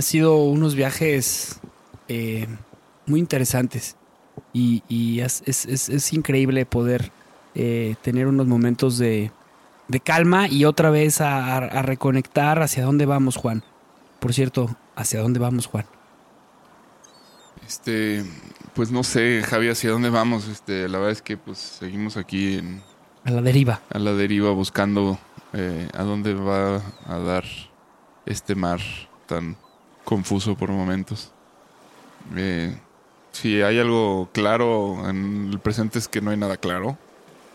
Han sido unos viajes eh, muy interesantes y, y es, es- es- es increíble poder eh, tener unos momentos de, de calma y otra vez a, a- a reconectar hacia dónde vamos, Juan. Por cierto, ¿hacia dónde vamos, Juan? Este, pues no sé, Javi, hacia dónde vamos. Este, la verdad es que pues seguimos aquí en, A la deriva. a la deriva buscando eh, a dónde va a dar este mar tan confuso por momentos. Eh, si hay algo claro en el presente es que no hay nada claro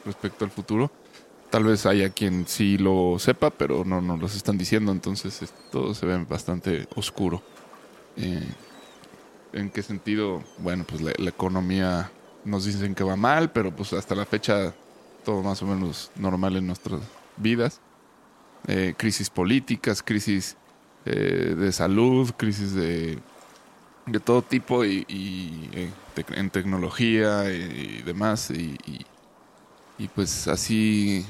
respecto al futuro. Tal vez haya quien sí lo sepa, pero no nos lo están diciendo, entonces es- todo se ve bastante oscuro. Eh, ¿En qué sentido? Bueno, pues la, la economía nos dicen que va mal, pero pues hasta la fecha todo más o menos normal en nuestras vidas. Eh, crisis políticas, crisis eh, de salud, crisis de, de todo tipo y, eh, en tecnología y, demás. Y, y- y, pues así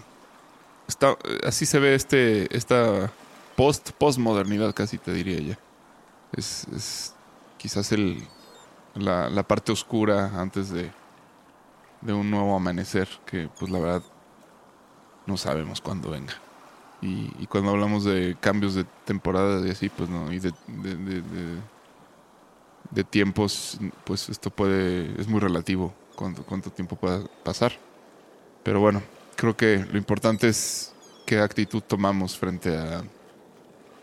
está, así se ve este esta post postmodernidad casi te diría ya. Es, es quizás el la, la parte oscura antes de, de un nuevo amanecer que pues la verdad no sabemos cuándo venga. Y, cuando hablamos de cambios de temporada y así, pues no, y de, tiempos, pues esto puede, es muy relativo cuánto, tiempo pueda pasar. Pero bueno, creo que lo importante es qué actitud tomamos frente a,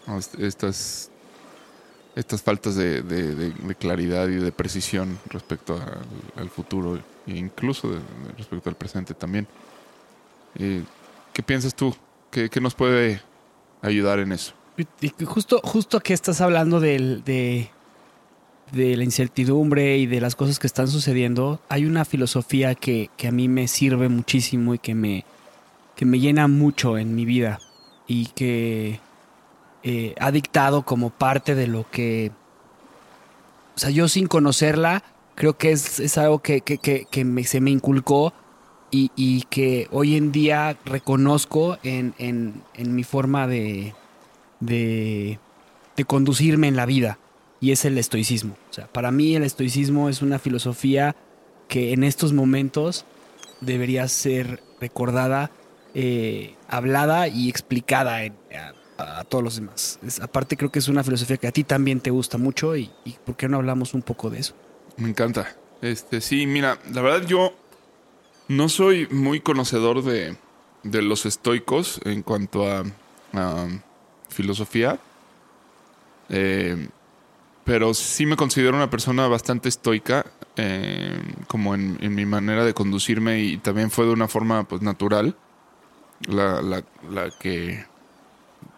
a est- estas, estas faltas de, claridad y de precisión respecto al, futuro e incluso respecto al presente también. Eh, ¿Qué piensas tú? ¿Qué, nos puede ayudar en eso? Y justo, justo que estás hablando del- de, de la incertidumbre y de las cosas que están sucediendo, hay una filosofía que, que a mí me sirve muchísimo y que me, que me llena mucho en mi vida y que eh, ha dictado como parte de lo que, o sea, yo sin conocerla, creo que es, es algo que, que- que- que me- se me inculcó y, que hoy en día reconozco en, en- mi forma de, de, de conducirme en la vida y es el estoicismo. O sea, para mí el estoicismo es una filosofía que en estos momentos debería ser recordada, eh, hablada y explicada a, todos los demás. Aparte creo que es una filosofía que a ti también te gusta mucho y, y ¿por qué no hablamos un poco de eso? Me encanta. Este, sí, mira, la verdad yo no soy muy conocedor de, de los estoicos en cuanto a, filosofía. Eh, pero sí me considero una persona bastante estoica, eh, como en, mi manera de conducirme y también fue de una forma pues natural la, la, que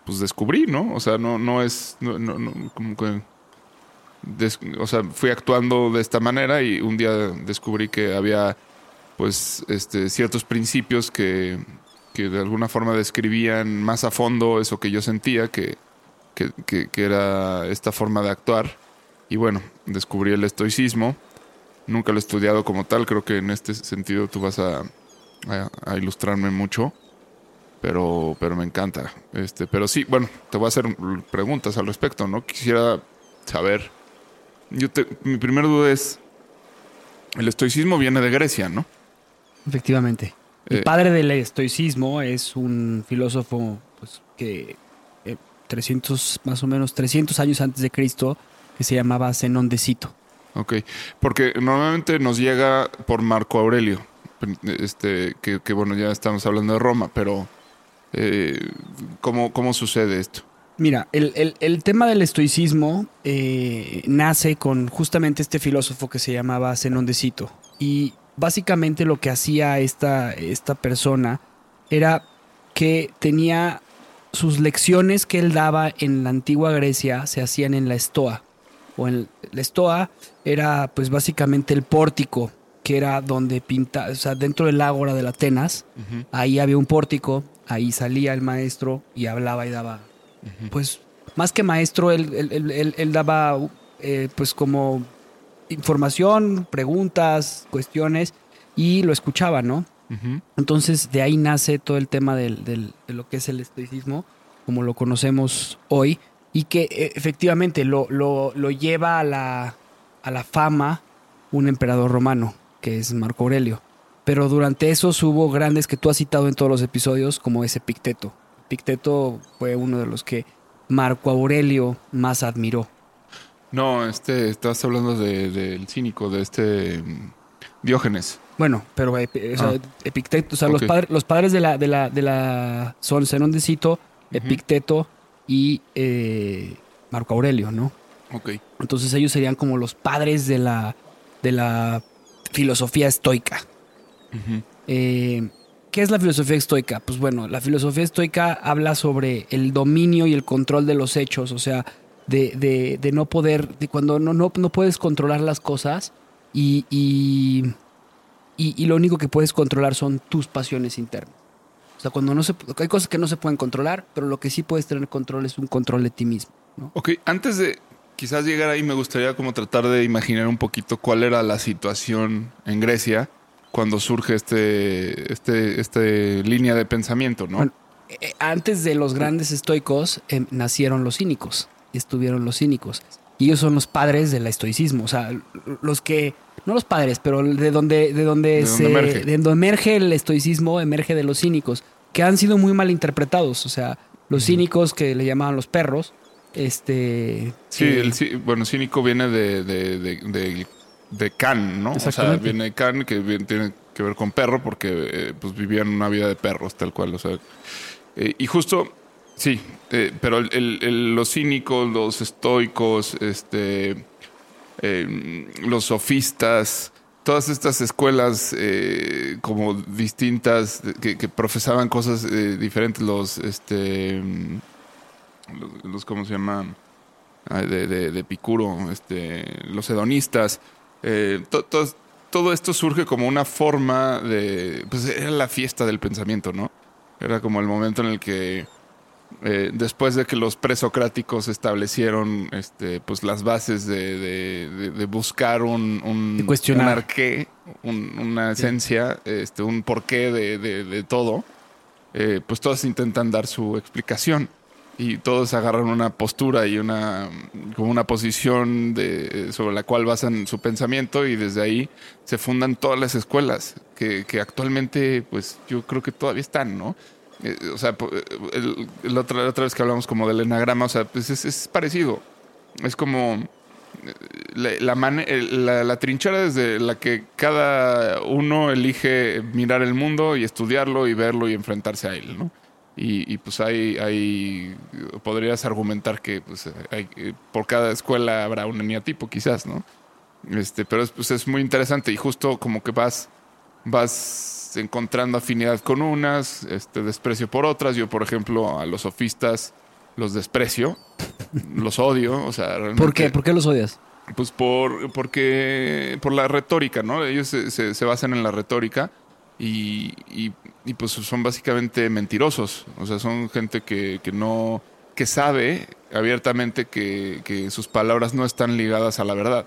pues descubrí, ¿no? O sea, no, no es, no, no- no, como que o sea, fui actuando de esta manera y un día descubrí que había pues este, ciertos principios que, que de alguna forma describían más a fondo eso que yo sentía, que, que, que- era esta forma de actuar. Y bueno, descubrí el estoicismo. Nunca lo he estudiado como tal, creo que en este sentido tú vas a, a- a ilustrarme mucho. Pero, pero me encanta. Este, pero sí, bueno, te voy a hacer preguntas al respecto, ¿no? Quisiera saber. Yo te- mi primera duda es. El estoicismo viene de Grecia, ¿no? Efectivamente. El Eh, padre del estoicismo es un filósofo pues, que eh, 300, más o menos 300 años antes de Cristo, que se llamaba Zenón de Cito. Ok, porque normalmente nos llega por Marco Aurelio, este, que, que, bueno, ya estamos hablando de Roma, pero eh, ¿cómo, ¿cómo sucede esto? Mira, el, el- el tema del estoicismo eh, nace con justamente este filósofo que se llamaba Zenón de Cito. Y básicamente lo que hacía esta, esta persona era que tenía sus lecciones que él daba en la antigua Grecia se hacían en la estoa. O en la estoa era pues básicamente el pórtico, que era donde pinta, o sea, dentro del ágora de Atenas, ahí había un pórtico, ahí salía el maestro y hablaba y daba. Pues más que maestro, él, él- él- él- él daba eh, pues como información, preguntas, cuestiones y lo escuchaba, ¿no? Entonces de ahí nace todo el tema del- del- de lo que es el estoicismo, como lo conocemos hoy, y que eh, efectivamente lo, lo- lo lleva a la, a la fama un emperador romano, que es Marco Aurelio. Pero durante esos hubo grandes que tú has citado en todos los episodios, como ese Picteto. Picteto fue uno de los que Marco Aurelio más admiró. No, este, estás hablando de- del cínico, de este mm, Diógenes. Bueno, pero eh, o sea, Ah. Epicteto, o sea, los, padres, los padres de la, de la, de la son Zenón de Cito, Epicteto y eh, Marco Aurelio, ¿no? Ok. Entonces ellos serían como los padres de la, de la filosofía estoica. Eh, ¿Qué es la filosofía estoica? Pues bueno, la filosofía estoica habla sobre el dominio y el control de los hechos, o sea, de, de- de no poder, de cuando no, no, no puedes controlar las cosas y, y, y- y lo único que puedes controlar son tus pasiones internas. O sea, cuando no se, hay cosas que no se pueden controlar, pero lo que sí puedes tener control es un control de ti mismo. ¿no? Ok, antes de quizás llegar ahí, me gustaría como tratar de imaginar un poquito cuál era la situación en Grecia cuando surge este, este, este línea de pensamiento, ¿no? Bueno, eh, antes de los grandes estoicos eh, nacieron los cínicos, estuvieron los cínicos. Y ellos son los padres del estoicismo, o sea, los que, no los padres, pero de donde, de donde, De se, donde emerge. de donde emerge el estoicismo, emerge de los cínicos, que han sido muy mal interpretados, o sea, los cínicos que le llamaban los perros, este... Sí, eh, el, bueno, cínico viene de, de, de, de, de Can, ¿no? O sea, viene de Can, que viene- tiene que ver con perro, porque eh, pues vivían una vida de perros, tal cual. O sea, eh, y justo, sí, eh, pero los cínicos, los estoicos, este, eh, los sofistas, todas estas escuelas eh, como distintas que, profesaban cosas diferentes, los, este, los, ¿cómo se llaman? Ah, de, de, Epicuro, este, los hedonistas, to- to- todo esto surge como una forma de, pues era la fiesta del pensamiento, ¿no? Era como el momento en el que eh, después de que los presocráticos establecieron este, pues las bases de, de- de- de buscar un, un, De cuestionar. un arqué, un- una esencia, este, un porqué de, todo, eh, pues todos intentan dar su explicación y todos agarran una postura y una como una posición de, sobre la cual basan su pensamiento y desde ahí se fundan todas las escuelas que, que actualmente pues yo creo que todavía están, ¿no? O sea, el, la otra vez que hablamos como del enagrama, o sea, pues es, es parecido. Es como eh, la, la, trinchera desde la que cada uno elige mirar el mundo y estudiarlo y verlo y enfrentarse a él, ¿no? Y, pues hay, hay, podrías argumentar que pues, eh, por cada escuela habrá un eneatipo quizás, ¿no? Este, pero es, pues, es muy interesante y justo como que vas, vas encontrando afinidad con unas, este, desprecio por otras. Yo, por ejemplo, a los sofistas los desprecio, los odio, o sea, realmente... ¿Por qué? ¿Por qué los odias? Pues por, porque, por la retórica, ¿no? Ellos se, se- se basan en la retórica y, y- y, pues son básicamente mentirosos. O sea, son gente que, que no, que sabe abiertamente que, que sus palabras no están ligadas a la verdad.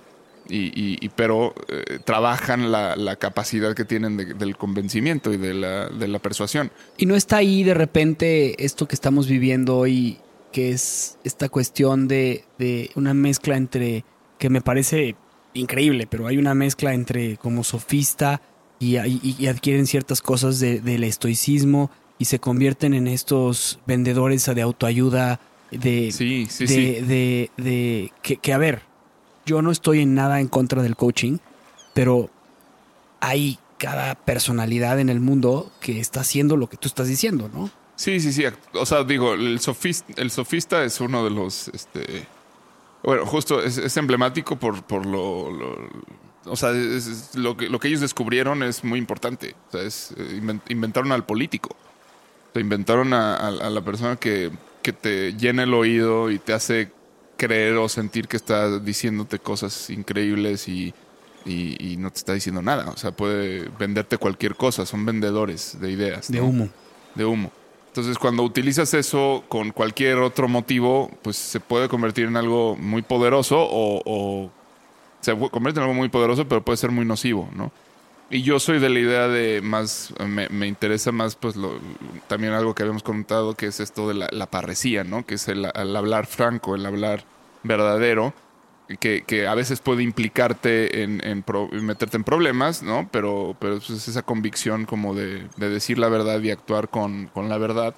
Y, y- y- pero eh, trabajan la, la capacidad que tienen de- del convencimiento y de la, de la persuasión. Y no está ahí de repente esto que estamos viviendo hoy, que es esta cuestión de, de una mezcla entre, que me parece increíble, pero hay una mezcla entre como sofista y, adquieren ciertas cosas de- del estoicismo y se convierten en estos vendedores de autoayuda, de, Sí, sí, de, sí. de, de- que, que, a ver, yo no estoy en nada en contra del coaching, pero hay cada personalidad en el mundo que está haciendo lo que tú estás diciendo, ¿no? Sí, sí, sí. O sea, digo, el sofista, el sofista es uno de los, este, bueno, justo es, emblemático por, por lo, o sea, lo, que, lo que ellos descubrieron es muy importante. O sea, es, eh, inven- inventaron al político. O sea, inventaron a, a- a la persona que, que te llena el oído y te hace creer o sentir que está diciéndote cosas increíbles y, y- y no te está diciendo nada. O sea, puede venderte cualquier cosa. Son vendedores de ideas. De ¿no? humo. de humo. Entonces, cuando utilizas eso con cualquier otro motivo, pues se puede convertir en algo muy poderoso o, o se convierte en algo muy poderoso, pero puede ser muy nocivo, ¿no? Y yo soy de la idea de más, me, me interesa más, pues, lo, también algo que habíamos comentado, que es esto de la, la parresía, ¿no? Que es el, hablar franco, el hablar verdadero, que, que a veces puede implicarte en, en pro- meterte en problemas, ¿no? Pero, pero es esa convicción como de, de decir la verdad y actuar con, con la verdad,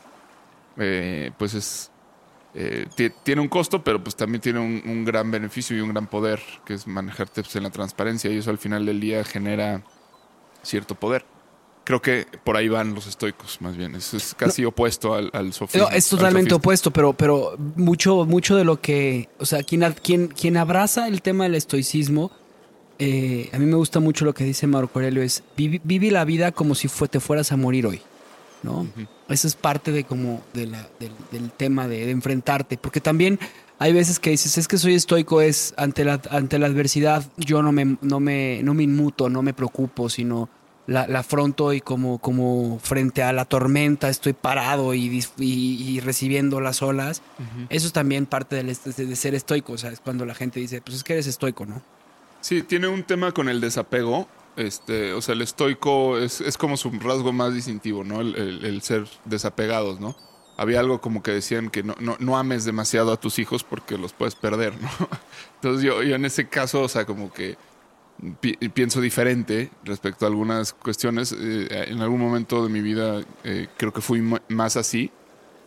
eh, pues es... eh, ti- tiene un costo, pero pues también tiene un, un gran beneficio y un gran poder, que es manejarte pues, en la transparencia y eso al final del día genera cierto poder. Creo que por ahí van los estoicos, más bien. Eso es casi opuesto al, al sofismo. No, es al totalmente opuesto, pero, pero mucho, mucho de lo que, o sea, quien, quien, quien abraza el tema del estoicismo, eh, a mí me gusta mucho lo que dice Marco Aurelio, es vive la vida como si fue, te fueras a morir hoy, ¿no? Eso es parte de como de la, del, del tema de, de enfrentarte, porque también hay veces que dices, es que soy estoico, es ante la, ante la adversidad, yo no me, no me, no me inmuto, no me preocupo, sino la, la afronto y como, como frente a la tormenta estoy parado y, y- y recibiendo las olas. Eso es también parte del de, ser estoico, o sea, es cuando la gente dice, pues es que eres estoico, ¿no? Sí, tiene un tema con el desapego. Este, o sea, el estoico es, es como su rasgo más distintivo, ¿no? El, el- el ser desapegados, ¿no? Había algo como que decían que no, no, no ames demasiado a tus hijos porque los puedes perder, ¿no? Entonces yo, yo en ese caso, o sea, como que pi- pienso diferente respecto a algunas cuestiones. Eh, en algún momento de mi vida eh, creo que fui más así,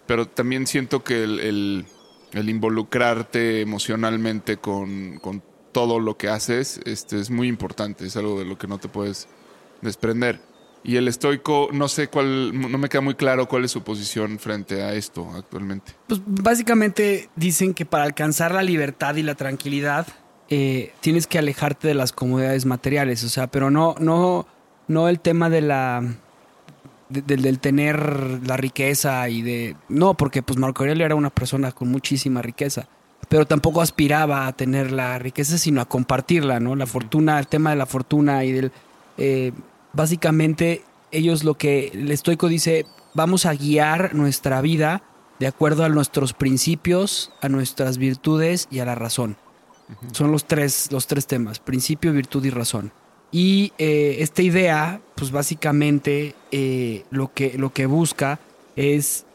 pero también siento que el, el- el involucrarte emocionalmente con, con todo lo que haces este, es muy importante, es algo de lo que no te puedes desprender. Y el estoico, no sé cuál, no me queda muy claro cuál es su posición frente a esto actualmente. Pues básicamente dicen que para alcanzar la libertad y la tranquilidad eh, tienes que alejarte de las comodidades materiales, o sea, pero no, no, no el tema de la de- del- del tener la riqueza y de no, porque pues Marco Aurelio era una persona con muchísima riqueza, pero tampoco aspiraba a tener la riqueza, sino a compartirla, ¿no? La fortuna, el tema de la fortuna y del eh, básicamente ellos lo que el estoico dice, vamos a guiar nuestra vida de acuerdo a nuestros principios, a nuestras virtudes y a la razón. Son los tres, los tres temas, principio, virtud y razón. Y eh, esta idea, pues básicamente eh, lo, que, lo que busca es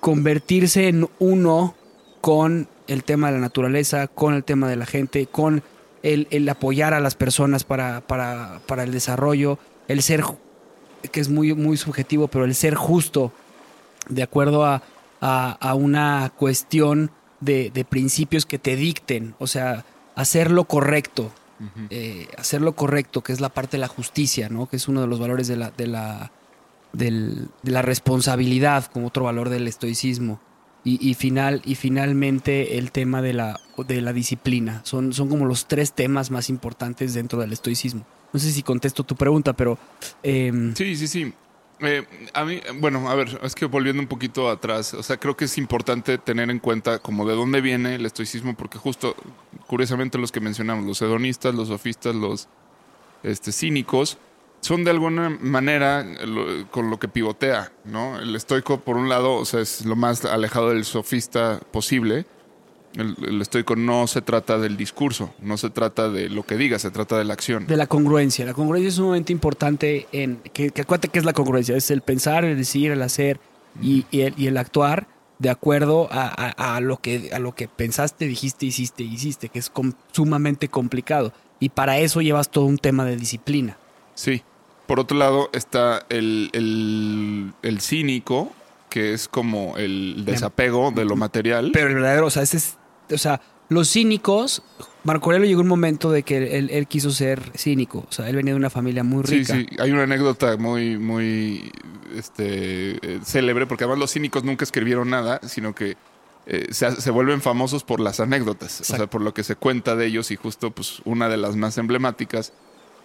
convertirse en uno con el tema de la naturaleza, con el tema de la gente, con el, el apoyar a las personas para, para, para el desarrollo, el ser, que es muy, muy subjetivo, pero el ser justo de acuerdo a, a- a una cuestión de, de principios que te dicten, o sea, hacer lo correcto, eh, hacer lo correcto, que es la parte de la justicia, ¿no? Que es uno de los valores de la, de la, del- de la responsabilidad, como otro valor del estoicismo. Y, y final, y finalmente el tema de la, de la disciplina. Son, son como los tres temas más importantes dentro del estoicismo. No sé si contesto tu pregunta, pero em, Sí, sí, sí. Eh, a mí, bueno, a ver, es que volviendo un poquito atrás, o sea, creo que es importante tener en cuenta como de dónde viene el estoicismo, porque justo, curiosamente, los que mencionamos, los hedonistas, los sofistas, los este, cínicos, son de alguna manera lo- con lo que pivotea, ¿no? El estoico, por un lado, o sea, es lo más alejado del sofista posible. El, el estoico no se trata del discurso, no se trata de lo que diga, se trata de la acción. De la congruencia. La congruencia es un momento importante en. Que, que acuérdate que es la congruencia. Es el pensar, el decir, el hacer y, y el, y el actuar de acuerdo a, a- a lo que, a lo que pensaste, dijiste, hiciste, hiciste, que es com- sumamente complicado. Y para eso llevas todo un tema de disciplina. Sí. Por otro lado está el, el, el cínico, que es como el desapego de lo material. Pero el verdadero, o sea, ese es, o sea, los cínicos, Marco Aurelio llegó un momento de que él, él quiso ser cínico. O sea, él venía de una familia muy Sí, rica. sí, hay una anécdota muy, muy este, eh, célebre, porque además los cínicos nunca escribieron nada, sino que eh, se, se vuelven famosos por las anécdotas, o sea, por lo que se cuenta de ellos y justo pues una de las más emblemáticas,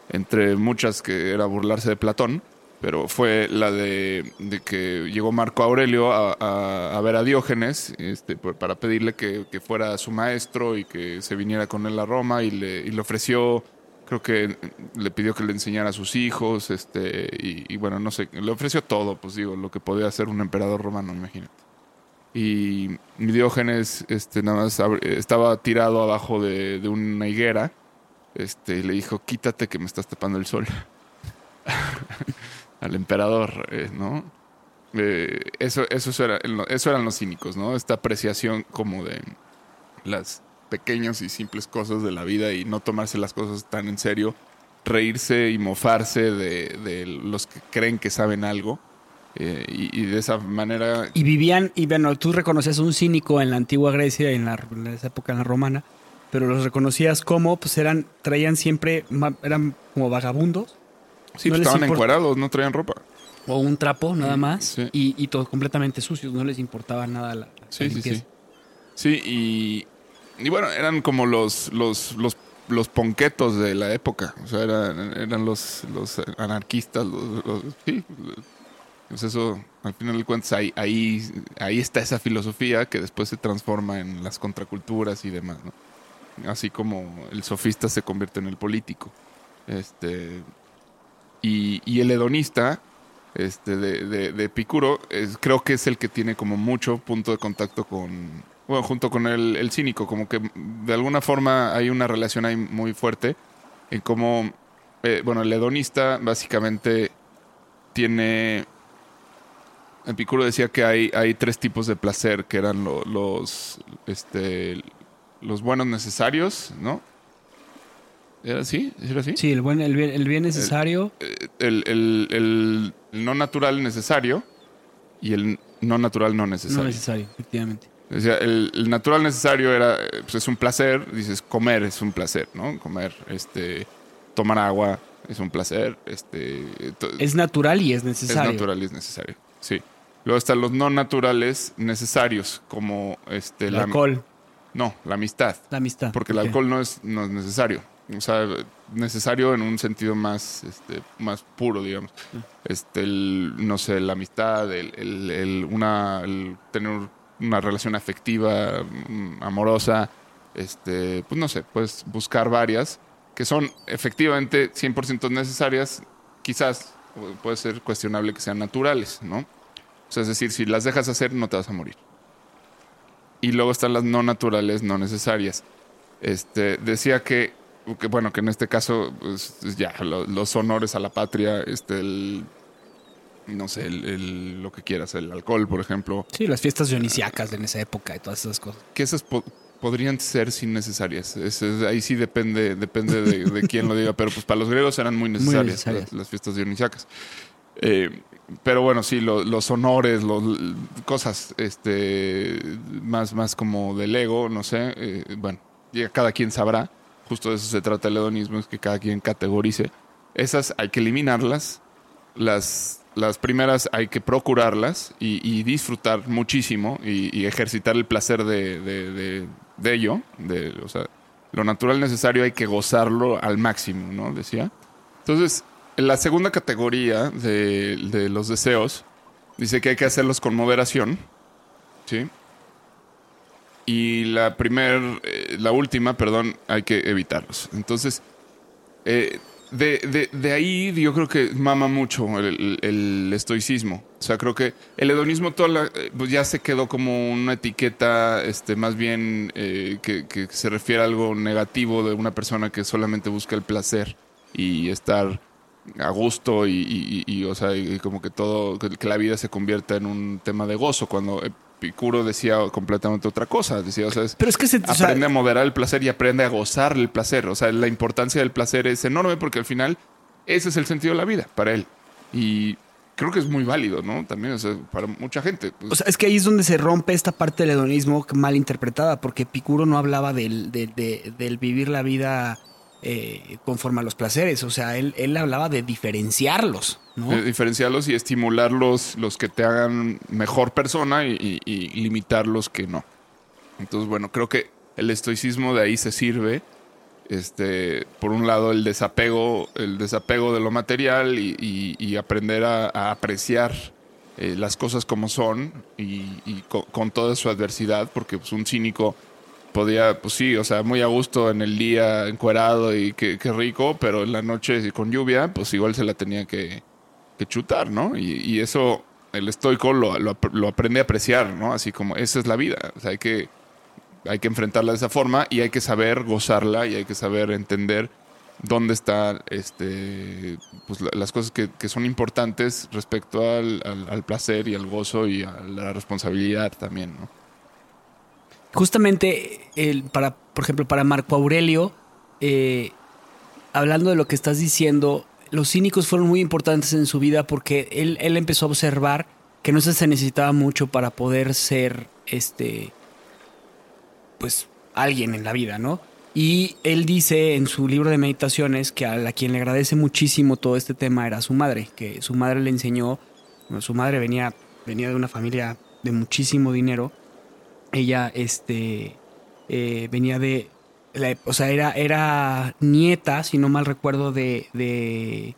entre muchas que era burlarse de Platón, pero fue la de, que llegó Marco Aurelio a, ver a Diógenes este, para pedirle que, fuera su maestro y que se viniera con él a Roma y le, y le ofreció, creo que le pidió que le enseñara a sus hijos, este, y, y bueno, no sé, le ofreció todo, pues digo, lo que podía hacer un emperador romano, imagínate. Y Diógenes este, nada más ab- estaba tirado abajo de, de una higuera este, y le dijo, quítate que me estás tapando el sol. Al emperador, eh, ¿no? Eh, eso, eso, era, eso eran los cínicos, ¿no? Esta apreciación como de las pequeñas y simples cosas de la vida y no tomarse las cosas tan en serio, reírse y mofarse de, los que creen que saben algo. eh, y, y de esa manera Y vivían, y bueno, tú reconocías un cínico en la antigua Grecia, en, la, en esa época en la romana, pero los reconocías como, pues eran, traían siempre, eran como vagabundos, sí, no pues, estaban encuerados, no traían ropa. o un trapo nada más, Sí. y, y todos completamente sucios, no les importaba nada la, la Sí, sí, sí. Sí, y, y bueno, eran como los, los, los, los ponquetos de la época. O sea, eran, eran los, los anarquistas. Los, los- sí. Pues eso, al final de cuentas, ahí, ahí, ahí está esa filosofía que después se transforma en las contraculturas y demás, ¿no? Así como el sofista se convierte en el político. Este, y, y el hedonista, este, de, de, de Epicuro, es- creo que es el que tiene como mucho punto de contacto con, bueno, junto con el, el cínico, como que de alguna forma hay una relación ahí muy fuerte en cómo, eh, bueno, el hedonista básicamente tiene, Epicuro decía que hay, hay tres tipos de placer, que eran lo- los, este, los buenos necesarios, ¿no? ¿Era así? ¿Era así? Sí, el, buen, el, bien, el bien necesario, el, el- el- el no natural necesario y el no natural no necesario. no necesario, efectivamente. O sea, el, natural necesario era, eh, pues es un placer, dices, comer es un placer, ¿no? Comer, este, tomar agua es un placer, este, Es natural y es es necesario. natural y es necesario, sí. Luego están los no naturales necesarios, como este, El la, alcohol, no, la amistad, la amistad. porque el alcohol no es, no es necesario. O sea, necesario en un sentido más, este, más puro, digamos. Este, el, no sé, la amistad, el, el- el- una, el tener una relación afectiva, mm, amorosa, este, pues no sé, puedes buscar varias que son efectivamente 100% necesarias, quizás puede ser cuestionable que sean naturales, ¿no? O sea, es decir, si las dejas hacer no te vas a morir. Y luego están las no naturales, no necesarias. Este, decía que, que, bueno, que en este caso, pues, ya, lo- los honores a la patria, este, el, no sé, el, el- lo que quieras, el alcohol, por ejemplo, Sí, las fiestas dionisíacas en esa época y todas esas cosas. que esas po- podrían ser sin necesarias. Es- es- ahí sí depende, depende de, de quién lo diga, pero pues para los griegos eran muy necesarias, necesarias. Las, las fiestas dionisíacas. Eh, pero bueno, sí, lo- los honores, los, cosas este, más, más como del ego, no sé, eh, bueno, ya cada quien sabrá, justo de eso se trata el hedonismo, es que cada quien categorice. Esas hay que eliminarlas, las, las primeras hay que procurarlas y, y disfrutar muchísimo y, y ejercitar el placer de, de- de- de ello. O sea, lo natural necesario hay que gozarlo al máximo, ¿no? Decía. Entonces, en la segunda categoría de los deseos, dice que hay que hacerlos con moderación. ¿Sí? Y la primer, eh, la última, perdón, hay que evitarlos. Entonces, eh, de, de- de ahí yo creo que mama mucho el, estoicismo. O sea, creo que el hedonismo toda la- eh, pues ya se quedó como una etiqueta este, más bien que, se refiere a algo negativo de una persona que solamente busca el placer y estar a gusto y, y- o sea, como que todo, que la vida se convierta en un tema de gozo, cuando Epicuro decía completamente otra cosa. Decía, o sea, es- Pero es que se, o sea, aprende a moderar el placer y aprende a gozar el placer. O sea, la importancia del placer es enorme porque al final ese es el sentido de la vida para él. Y creo que es muy válido, ¿no? También, o sea, para mucha gente. pues, O sea, es que ahí es donde se rompe esta parte del hedonismo mal interpretada, porque Epicuro no hablaba del, del- de- del vivir la vida eh, conforme a los placeres. O sea, él, él hablaba de diferenciarlos, ¿no? diferenciarlos y estimular los, que te hagan mejor persona y, y- limitar los que no. Entonces, bueno, creo que el estoicismo de ahí se sirve. Este, por un lado, el desapego, el desapego de lo material y, aprender a, apreciar eh, las cosas como son y, y co- con, toda su adversidad, porque pues, un cínico podía, pues sí, o sea, muy a gusto en el día encuerado y qué, rico, pero en la noche con lluvia, pues igual se la tenía que, chutar, ¿no? Y, y eso el estoico lo, lo ap- lo aprende a apreciar, ¿no? Así como esa es la vida, o sea, hay que, hay que enfrentarla de esa forma y hay que saber gozarla y hay que saber entender dónde están este, pues, la- las cosas que, que son importantes respecto al- al placer y al gozo y a la responsabilidad también, ¿no? Justamente, para, por ejemplo, para Marco Aurelio, eh, hablando de lo que estás diciendo, los cínicos fueron muy importantes en su vida porque él, él empezó a observar que no se se necesitaba mucho para poder ser este pues alguien en la vida, ¿no? Y él dice en su libro de meditaciones que a la quien le agradece muchísimo todo este tema era su madre, que su madre le enseñó, bueno, su madre venía, venía de una familia de muchísimo dinero, ella este eh, venía de la- o sea era era nieta si no mal recuerdo de, de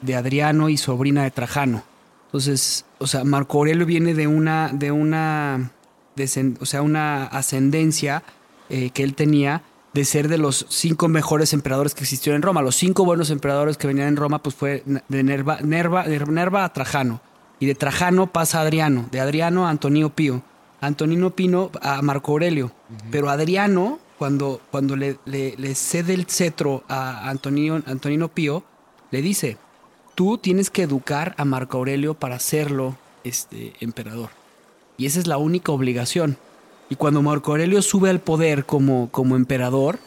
de Adriano y sobrina de Trajano. Entonces o sea Marco Aurelio viene de una de una descen- o sea una ascendencia eh, que él tenía de ser de los cinco mejores emperadores que existieron en Roma. Los cinco buenos emperadores que venían en Roma pues fue de Nerva Nerva de Nerva a Trajano. Y de Trajano pasa a Adriano de Adriano a Antonio Pío Antonino Pino a Marco Aurelio. Pero Adriano, cuando, cuando le, le- le cede el cetro a Antonio, Antonino Pío, le dice, tú tienes que educar a Marco Aurelio para hacerlo este, emperador. Y esa es la única obligación. Y cuando Marco Aurelio sube al poder como, como emperador,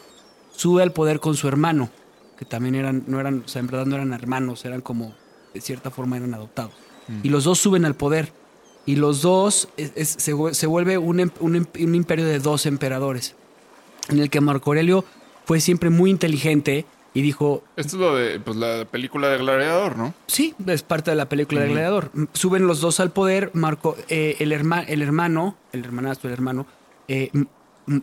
sube al poder con su hermano, que también eran, no eran, o sea, en verdad no eran hermanos, eran como, de cierta forma eran adoptados. Y los dos suben al poder. Y los dos es- es- se, se vuelve un, em- un em- un imperio de dos emperadores, en el que Marco Aurelio fue siempre muy inteligente y dijo, Esto es lo de pues, la película de Gladiador, ¿no? sí, es parte de la película de Gladiador. Suben los dos al poder, Marco, eh, el, herma- el hermano, el hermanastro, el hermano, eh,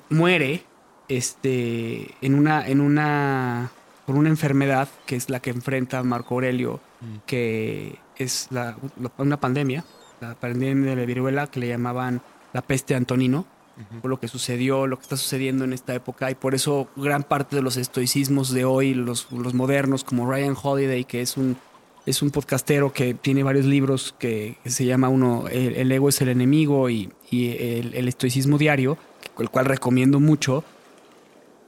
muere este, en una, en una, por una enfermedad que es la que enfrenta Marco Aurelio, que es la- la- una pandemia, la pandemia de la viruela que le llamaban la peste Antonino, por lo que sucedió, lo que está sucediendo en esta época, y por eso gran parte de los estoicismos de hoy, los, los modernos, como Ryan Holiday, que es un, es un podcastero que tiene varios libros que, que se llama uno, El, el ego es el enemigo y, y el, el estoicismo diario, el cual recomiendo mucho,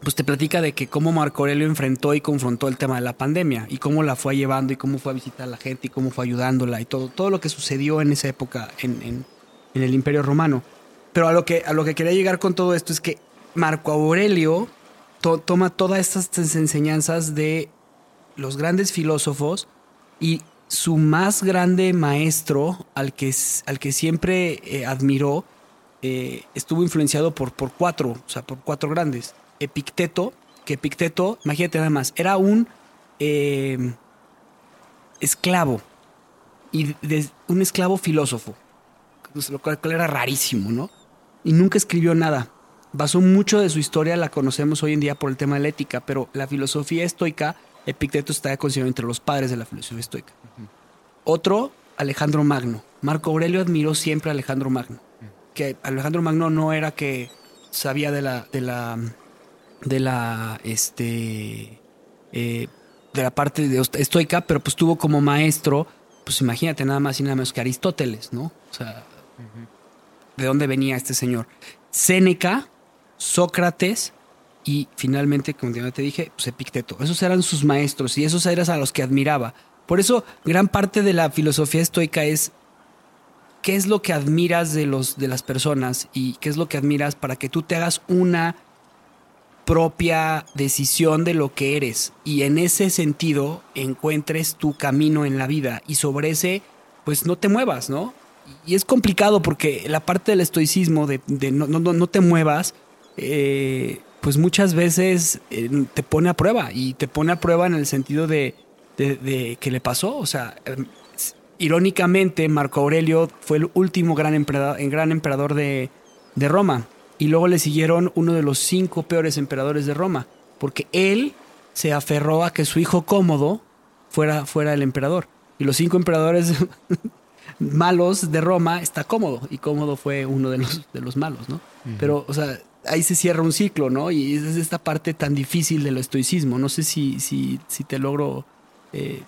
pues te platica de que cómo Marco Aurelio enfrentó y confrontó el tema de la pandemia y cómo la fue llevando y cómo fue a visitar a la gente y cómo fue ayudándola y todo, todo lo que sucedió en esa época en, en- el Imperio Romano. Pero a lo, que, a lo que quería llegar con todo esto es que Marco Aurelio to- toma todas estas enseñanzas de los grandes filósofos y su más grande maestro, al que, al que siempre eh, admiró, eh, estuvo influenciado por, por cuatro, o sea, por cuatro grandes. Epicteto, que Epicteto, imagínate nada más, era un eh, esclavo, y de- un esclavo filósofo, lo cual era rarísimo, ¿no? Y nunca escribió nada. Basó mucho de su historia, la conocemos hoy en día por el tema de la ética, pero la filosofía estoica Epicteto está considerado entre los padres de la filosofía estoica. Otro, Alejandro Magno. Marco Aurelio admiró siempre a Alejandro Magno. Que Alejandro Magno no era que sabía de la, de la, de la, este, eh, de la parte de estoica, pero pues tuvo como maestro, pues imagínate nada más y nada menos que Aristóteles, ¿no? O sea, ¿de dónde venía este señor? Séneca, Sócrates y finalmente, como ya te dije, pues Epicteto. Esos eran sus maestros y esos eran a los que admiraba. Por eso, gran parte de la filosofía estoica es qué es lo que admiras de, los, de las personas y qué es lo que admiras para que tú te hagas una propia decisión de lo que eres. Y en ese sentido encuentres tu camino en la vida. Y sobre ese pues no te muevas, ¿no? Y es complicado porque la parte del estoicismo de, de no, no, no, te muevas, eh, pues muchas veces eh, te pone a prueba. Y te pone a prueba en el sentido de, de, que le pasó, o sea, em, irónicamente Marco Aurelio fue el último gran emperador, gran emperador de, de Roma y luego le siguieron uno de los cinco peores emperadores de Roma, porque él se aferró a que su hijo cómodo fuera, fuera el emperador. Y los cinco emperadores malos de Roma está cómodo, y cómodo fue uno de los, de los malos, ¿no? Pero, o sea, ahí se cierra un ciclo, ¿no? Y es esta parte tan difícil del estoicismo. No sé si, si, si te logro eh,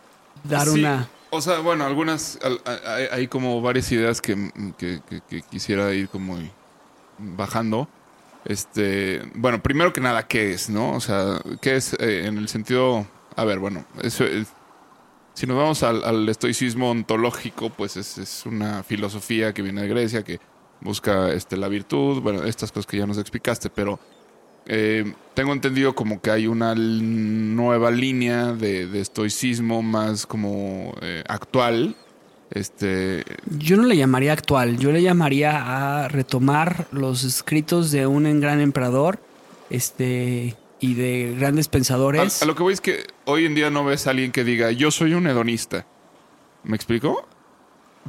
dar Sí, una... O sea, bueno, algunas. al- Hay, hay como varias ideas que, que- que- que quisiera ir como bajando. Este. Bueno, primero que nada, ¿qué es, no? O sea, ¿qué es eh, en el sentido. A ver, bueno, eso es- Si nos vamos al, estoicismo ontológico, pues es, es una filosofía que viene de Grecia, que busca este, la virtud, bueno, estas cosas que ya nos explicaste, pero eh, tengo entendido como que hay una nueva línea de, de estoicismo más como eh, actual. Este, Yo no le llamaría actual, yo le llamaría a retomar los escritos de un gran emperador este, y de grandes pensadores. a lo que voy es que hoy en día no ves a alguien que diga yo soy un hedonista. ¿Me explico?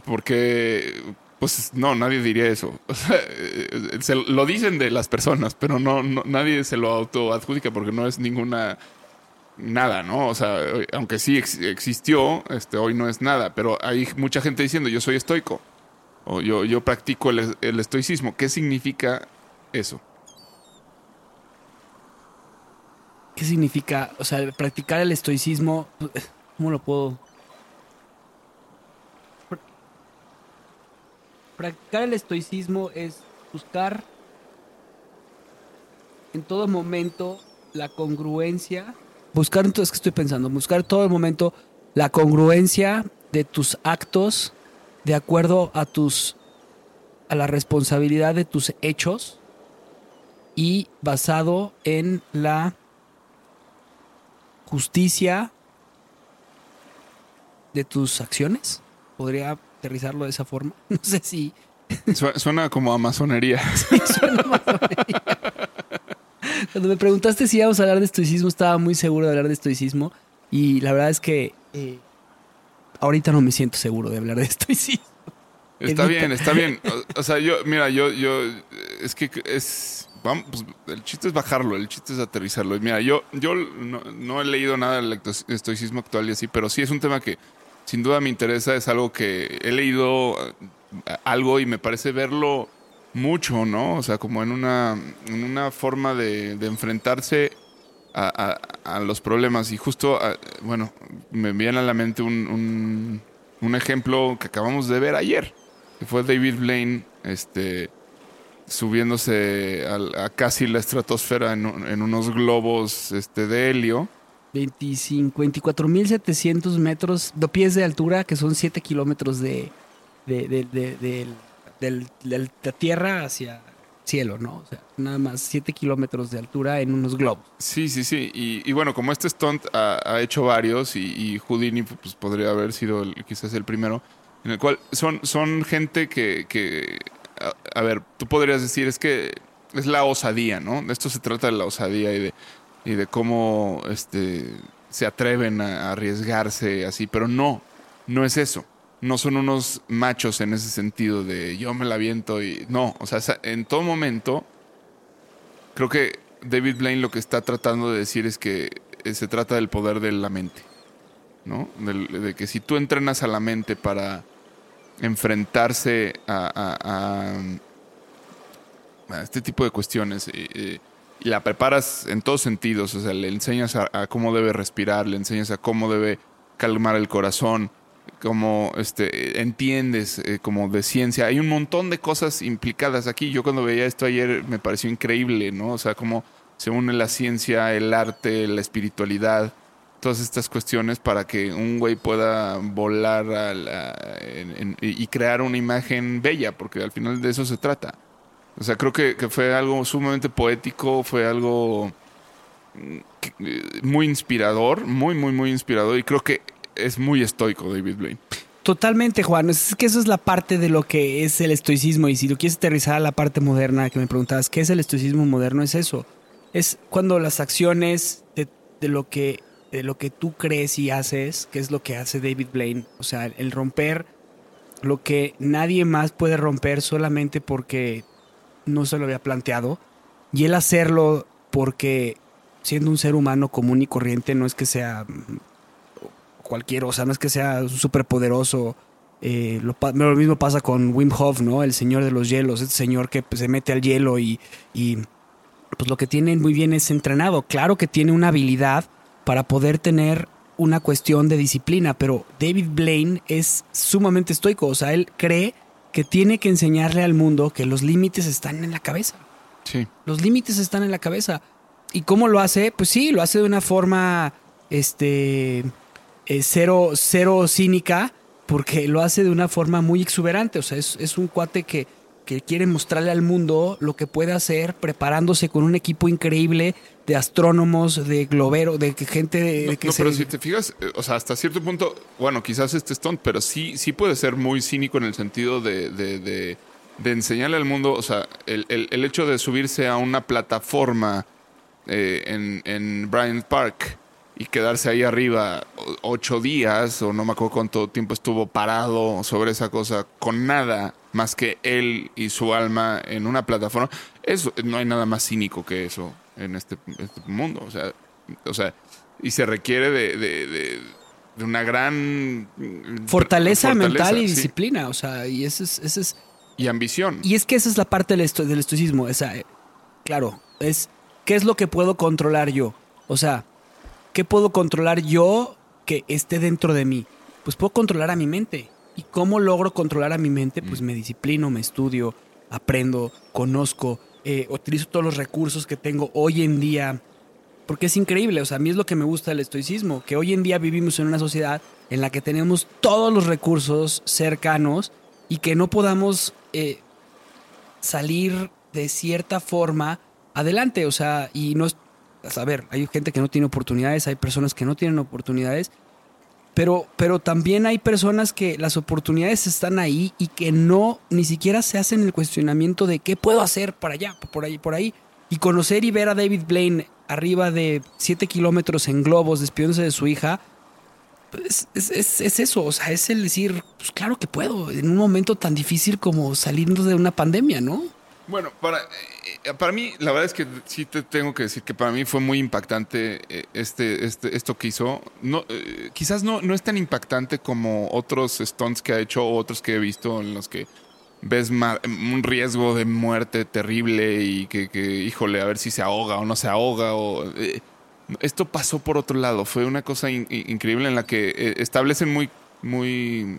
Porque, pues no, nadie diría eso. O sea, eh, se lo dicen de las personas, pero no, no nadie se lo autoadjudica porque no es ninguna nada, ¿no? O sea, aunque sí ex- existió, este, hoy no es nada, pero hay mucha gente diciendo yo soy estoico o yo, yo practico el, el estoicismo. ¿Qué significa eso? ¿Qué significa? O sea, practicar el estoicismo, ¿cómo lo puedo? Pr- Practicar el estoicismo es buscar en todo momento la congruencia. Buscar, entonces, ¿qué estoy pensando? Buscar todo momento la congruencia de tus actos de acuerdo a tus a la responsabilidad de tus hechos y basado en la justicia de tus acciones. Podría aterrizarlo de esa forma. No sé si Su- Suena como a masonería. suena masonería. Cuando me preguntaste si íbamos a hablar de estoicismo, estaba muy seguro de hablar de estoicismo. Y la verdad es que eh, ahorita no me siento seguro de hablar de estoicismo. Está Evita. bien, está bien. O, o sea, yo, mira, yo, yo, es que es, vamos, pues, el chiste es bajarlo, el chiste es aterrizarlo. Mira, yo, yo no, no he leído nada del estoicismo actual y así, pero sí es un tema que sin duda me interesa, es algo que he leído eh, algo y me parece verlo mucho, ¿no? O sea, como en una, en una forma de, enfrentarse a, los problemas. Y justo, bueno, me viene a la mente un, un, ejemplo que acabamos de ver ayer, que fue David Blaine, este subiéndose a, casi la estratosfera en, en unos globos este, de helio. 25, 24.700 metros de pies de altura, que son 7 kilómetros de, de, de- de- del- del- de tierra hacia cielo, ¿no? O sea, nada más 7 kilómetros de altura en unos globos. Sí, sí, sí. Y, y bueno, como este stunt ha, hecho varios y, y Houdini pues, podría haber sido el- quizás el primero, en el cual son, son gente que, que a, ver, tú podrías decir, es que es la osadía, ¿no? De esto se trata de la osadía y de, y de cómo este, se atreven a arriesgarse así, pero no, no es eso. No son unos machos en ese sentido de yo me la viento y no, o sea, en todo momento creo que David Blaine lo que está tratando de decir es que eh, se trata del poder de la mente, ¿no? De que si tú entrenas a la mente para enfrentarse a, a- este tipo de cuestiones y la preparas en todos sentidos, o sea, le enseñas a cómo debe respirar, le enseñas a cómo debe calmar el corazón, cómo este, entiendes eh, como de ciencia. Hay un montón de cosas implicadas aquí. Yo cuando veía esto ayer me pareció increíble, ¿no? O sea, cómo se une la ciencia, el arte, la espiritualidad, todas estas cuestiones para que un güey pueda volar a la- y crear una imagen bella, porque al final de eso se trata. O sea, creo que, fue algo sumamente poético, fue algo mm, eh, muy inspirador, muy, muy, muy inspirador. Y creo que es muy estoico David Blaine. Totalmente, Juan. Es que eso es la parte de lo que es el estoicismo. Y si lo quieres aterrizar a la parte moderna que me preguntabas, ¿qué es el estoicismo moderno? Es eso. Es cuando las acciones de, de lo que de lo que tú crees y haces, que es lo que hace David Blaine. O sea, el romper lo que nadie más puede romper solamente porque no se lo había planteado. Y él hacerlo porque siendo un ser humano común y corriente no es que sea mm, cualquier, o sea, no es que sea súper poderoso. Eh, lo mismo pasa con Wim Hof, ¿no? El señor de los hielos, este señor que pues, se mete al hielo y, y pues lo que tiene muy bien es entrenado. Claro que tiene una habilidad para poder tener una cuestión de disciplina, pero David Blaine es sumamente estoico, o sea, él cree que tiene que enseñarle al mundo que los límites están en la cabeza. Sí. Los límites están en la cabeza. ¿Y cómo lo hace? Pues sí, lo hace de una forma este eh, cero, cero cínica, porque lo hace de una forma muy exuberante. O sea, es, es un cuate que, que quiere mostrarle al mundo lo que puede hacer, preparándose con un equipo increíble de astrónomos, de globero, de gente de, No, que no, se- pero si te fijas, eh, o sea, hasta cierto punto, bueno, quizás este es tonto, pero sí, sí puede ser muy cínico en el sentido de, de, de- de enseñarle al mundo, o sea, el, el- el hecho de subirse a una plataforma eh, en, en Bryant Park y quedarse ahí arriba ocho días, o no me acuerdo cuánto tiempo estuvo parado sobre esa cosa, con nada más que él y su alma en una plataforma, eso no hay nada más cínico que eso en este, este mundo. O sea, o sea, y se requiere de, de- de- de una gran fortaleza, mental y sí, disciplina. O sea, y ese es, ese es y ambición. Y es que esa es la parte del, esto- del estoicismo. O sea, eh, claro, es qué es lo que puedo controlar yo. O sea, ¿qué puedo controlar yo que esté dentro de mí? Pues puedo controlar a mi mente. ¿Y cómo logro controlar a mi mente? Pues me disciplino, me estudio, aprendo, conozco, eh, utilizo todos los recursos que tengo hoy en día. Porque es increíble, o sea, a mí es lo que me gusta del estoicismo, que hoy en día vivimos en una sociedad en la que tenemos todos los recursos cercanos y que no podamos eh, salir de cierta forma adelante, o sea, y no es, a ver, hay gente que no tiene oportunidades, hay personas que no tienen oportunidades, pero, pero también hay personas que las oportunidades están ahí y que no, ni siquiera se hacen el cuestionamiento de qué puedo hacer para allá, por ahí, por ahí. Y conocer y ver a David Blaine arriba de 7 kilómetros en globos despidiéndose de su hija, pues, es, es- es eso, o sea, es el decir, pues claro que puedo, en un momento tan difícil como saliendo de una pandemia, ¿no? Bueno, para, eh, para mí, la verdad es que sí te tengo que decir que para mí fue muy impactante eh, este, este, esto que hizo. No, eh, quizás no, no es tan impactante como otros stunts que ha hecho o otros que he visto en los que ves un riesgo de muerte terrible y que, que, híjole, a ver si se ahoga o no se ahoga. O, eh, esto pasó por otro lado. Fue una cosa in- in- increíble en la que eh, establecen muy, muy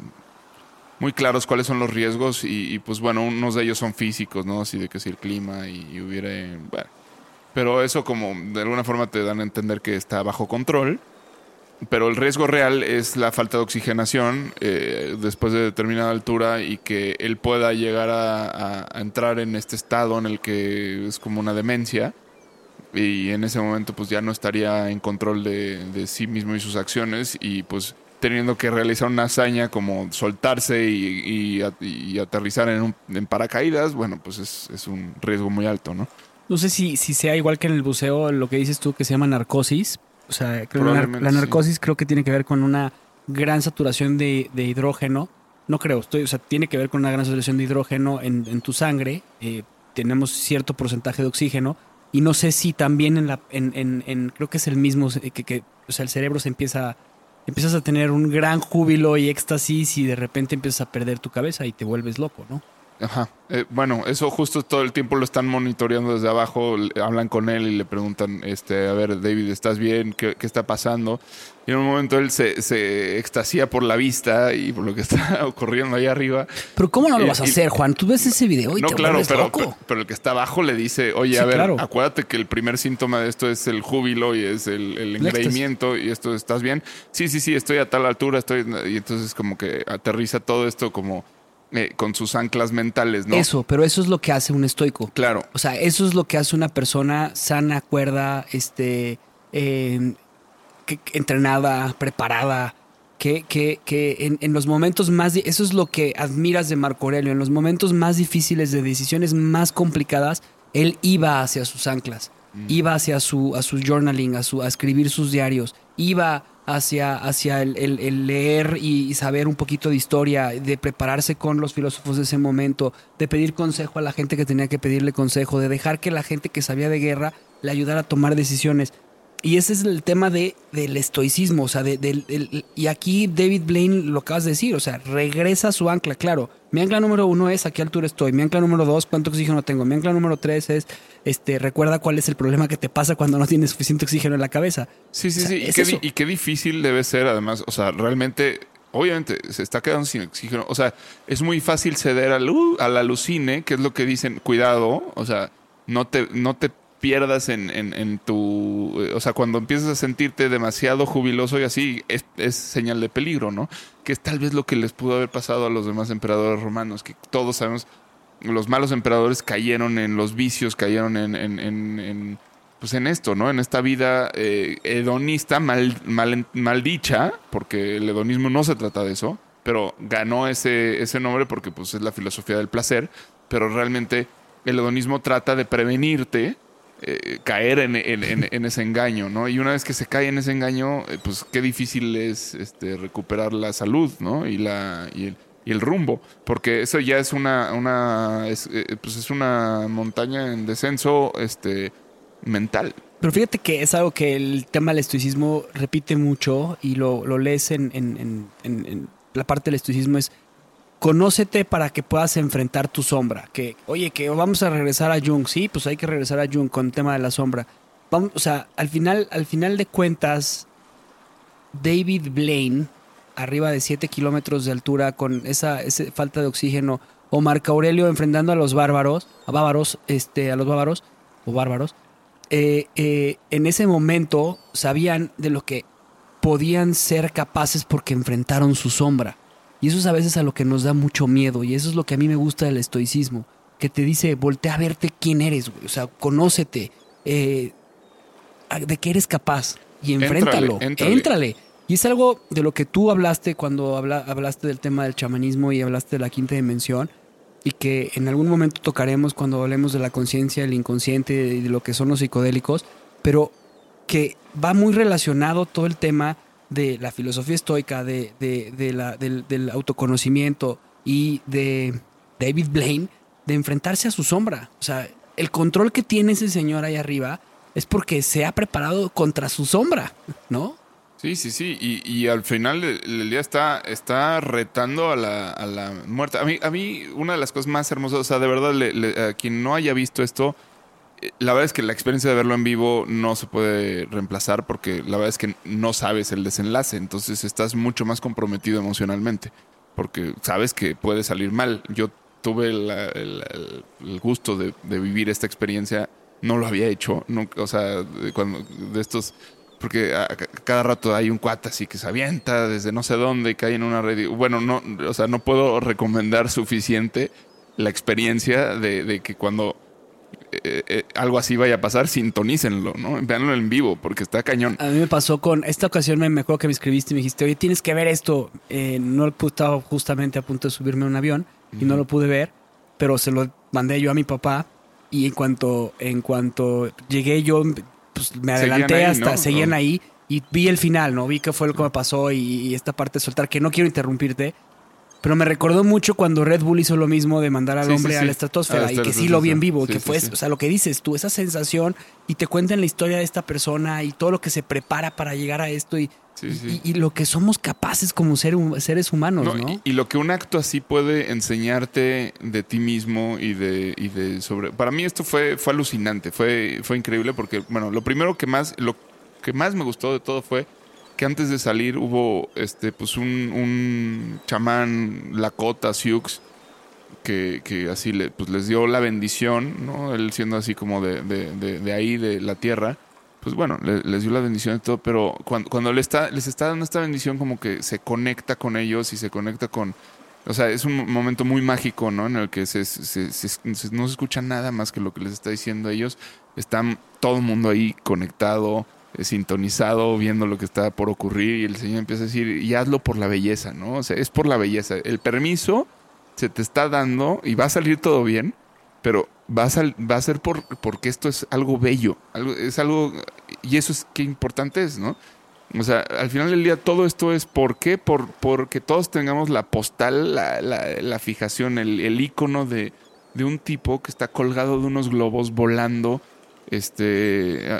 muy claros cuáles son los riesgos y, pues bueno, unos de ellos son físicos, ¿no? Así de que si el clima y, y hubiera... Bueno, pero eso como de alguna forma te dan a entender que está bajo control. Pero el riesgo real es la falta de oxigenación eh, después de determinada altura y que él pueda llegar a, entrar en este estado en el que es como una demencia y en ese momento pues ya no estaría en control de sí mismo y sus acciones y pues teniendo que realizar una hazaña como soltarse y, y a- y aterrizar en, un- en paracaídas, bueno, pues es, es un riesgo muy alto, ¿no? No sé si, si sea igual que en el buceo lo que dices tú que se llama narcosis. O sea, creo que la, la sí. narcosis creo que tiene que ver con una gran saturación de, de hidrógeno. No creo, estoy, o sea, tiene que ver con una gran saturación de hidrógeno en, en tu sangre. Eh, tenemos cierto porcentaje de oxígeno. Y no sé si también en la, en, en, en- creo que es el mismo, eh, que, que, o sea, el cerebro se empieza, empiezas a tener un gran júbilo y éxtasis y de repente empiezas a perder tu cabeza y te vuelves loco, ¿no? Ajá. Eh, bueno, eso justo todo el tiempo lo están monitoreando desde abajo, le- hablan con él y le preguntan, este, a ver, David, ¿estás bien? ¿Qué, qué está pasando? Y en un momento él se, se extasía por la vista y por lo que está ocurriendo ahí arriba. Pero ¿cómo no lo vas a y- hacer, Juan? Tú ves ese video y no, te claro, pero, loco. pero, pero el que está abajo le dice, oye, Sí, a ver, claro. acuérdate que el primer síntoma de esto es el júbilo y es el, el engreimiento y esto, ¿estás bien? Sí, sí, sí, estoy a tal altura, estoy... Y entonces como que aterriza todo esto como eh, con sus anclas mentales, ¿no? Eso, pero eso es lo que hace un estoico. Claro. O sea, eso es lo que hace una persona sana, cuerda, este, eh, que- que entrenada, preparada, que, que, que en, en los momentos más, eso es lo que admiras de Marco Aurelio, en los momentos más difíciles, de decisiones más complicadas, él iba hacia sus anclas, iba hacia su, a su journaling, a, su, a escribir sus diarios, iba hacia, hacia el, leer y saber un poquito de historia, de prepararse con los filósofos de ese momento, de pedir consejo a la gente que tenía que pedirle consejo, de dejar que la gente que sabía de guerra le ayudara a tomar decisiones. Y ese es el tema de, del estoicismo, o sea, de- del- del- y aquí David Blaine lo acabas de decir, o sea, regresa a su ancla, claro. Mi ancla número uno es a qué altura estoy, mi ancla número dos, cuánto oxígeno tengo, mi ancla número tres es, este, recuerda cuál es el problema que te pasa cuando no tienes suficiente oxígeno en la cabeza. Sí, sí, O sea, sí. Y es qué, eso. di- y qué difícil debe ser, además. O sea, realmente, obviamente, se está quedando sin oxígeno. O sea, es muy fácil ceder al, uh, al alucine, que es lo que dicen, cuidado. O sea, no te, no te pierdas en, en, tu... eh, O sea, cuando empiezas a sentirte demasiado jubiloso y así, es, es señal de peligro, ¿no? Que es tal vez lo que les pudo haber pasado a los demás emperadores romanos, que todos sabemos, los malos emperadores cayeron en los vicios, cayeron en- en, pues en esto, ¿no? En esta vida eh, hedonista, mal, mal, maldicha, porque el hedonismo no se trata de eso, pero ganó ese, ese nombre porque pues es la filosofía del placer, pero realmente el hedonismo trata de prevenirte eh, caer en, en- en- ese engaño, ¿no? Y una vez que se cae en ese engaño, eh, pues qué difícil es este, recuperar la salud, ¿no? Y, la, y, el, y el rumbo, porque eso ya es una, una es, eh, pues es una montaña en descenso este, mental. Pero fíjate que es algo que el tema del estoicismo repite mucho y lo, lo lees en la parte del estoicismo es conócete para que puedas enfrentar tu sombra. Que, oye, que vamos a regresar a Jung. Sí, pues hay que regresar a Jung con el tema de la sombra. Vamos, o sea, al final, al final de cuentas, David Blaine, arriba de 7 kilómetros de altura, con esa, esa falta de oxígeno, o Marco Aurelio enfrentando a los bárbaros, a bárbaros, este, a los bárbaros, o bárbaros, eh, eh, en ese momento sabían de lo que podían ser capaces porque enfrentaron su sombra. Y eso es a veces a lo que nos da mucho miedo. Y eso es lo que a mí me gusta del estoicismo. Que te dice, voltea a verte quién eres, güey. O sea, conócete. eh, de qué eres capaz. Y enfréntalo. Éntrale, éntrale. Éntrale. Y es algo de lo que tú hablaste cuando habla- hablaste del tema del chamanismo y hablaste de la quinta dimensión. Y que en algún momento tocaremos cuando hablemos de la conciencia, el inconsciente y de lo que son los psicodélicos. Pero que va muy relacionado todo el tema de la filosofía estoica, de, de- de la- del, del autoconocimiento y de David Blaine, de enfrentarse a su sombra. O sea, el control que tiene ese señor ahí arriba es porque se ha preparado contra su sombra, ¿no? Sí, sí, sí. Y, y al final del día está, está retando a la, a la muerte. A mí, a mí, una de las cosas más hermosas, o sea, de verdad, le- le- a quien no haya visto esto, la verdad es que la experiencia de verlo en vivo no se puede reemplazar porque la verdad es que no sabes el desenlace. Entonces estás mucho más comprometido emocionalmente porque sabes que puede salir mal. Yo tuve el, gusto de, vivir esta experiencia. No lo había hecho, nunca, o sea, de, cuando, de estos porque cada rato hay un cuate así que se avienta desde no sé dónde y cae en una red. Bueno, no, o sea, no puedo recomendar suficiente la experiencia de que cuando eh, eh, algo así vaya a pasar, sintonícenlo, ¿no? Veanlo en vivo, porque está cañón. A mí me pasó con esta ocasión, me, me acuerdo que me escribiste y me dijiste, oye, tienes que ver esto. Eh, no estaba justamente a punto de subirme a un avión y no lo pude ver, pero se lo mandé yo a mi papá y en cuanto, en cuanto llegué yo, pues me Seguían adelanté ahí, hasta, ¿no? seguían Oh. ahí y vi el final, ¿no? Vi qué fue lo que me pasó y, y esta parte de soltar, que no quiero interrumpirte, Pero me recordó mucho cuando Red Bull hizo lo mismo de mandar al Sí, sí, hombre a la estratosfera y que sí lo vi en vivo, que fue, o sea, lo que dices tú, esa sensación y te cuentan la historia de esta persona y todo lo que se prepara para llegar a esto y, y, y lo que somos capaces como ser, seres humanos, ¿no? No, Y, y lo que un acto así puede enseñarte de ti mismo y de, y de sobre. Para mí esto fue, fue alucinante, fue, fue increíble porque, bueno, lo primero que más, lo que más me gustó de todo fue que antes de salir hubo este, pues un, un chamán Lakota, Sioux, que, que así le, pues les dio la bendición, ¿no? Él siendo así como de, de, de, ahí, de la tierra. Pues bueno, le- les dio la bendición y todo, pero cuando, cuando le está, les está dando esta bendición, como que se conecta con ellos y se conecta con. O sea, es un momento muy mágico, ¿no? En el que se, se- se- no se escucha nada más que lo que les está diciendo ellos. Están todo el mundo ahí conectado, sintonizado, viendo lo que está por ocurrir. Y el Señor empieza a decir, y hazlo por la belleza, ¿no? O sea, es por la belleza. El permiso se te está dando y va a salir todo bien, pero va a, sal- va a ser por, porque esto es algo bello, algo, es algo, y eso es qué importante es, ¿no? O sea, al final del día todo esto es ¿por qué? Por, porque todos tengamos la postal, la, la- la fijación, el, el icono de, de un tipo que está colgado de unos globos volando, este, eh,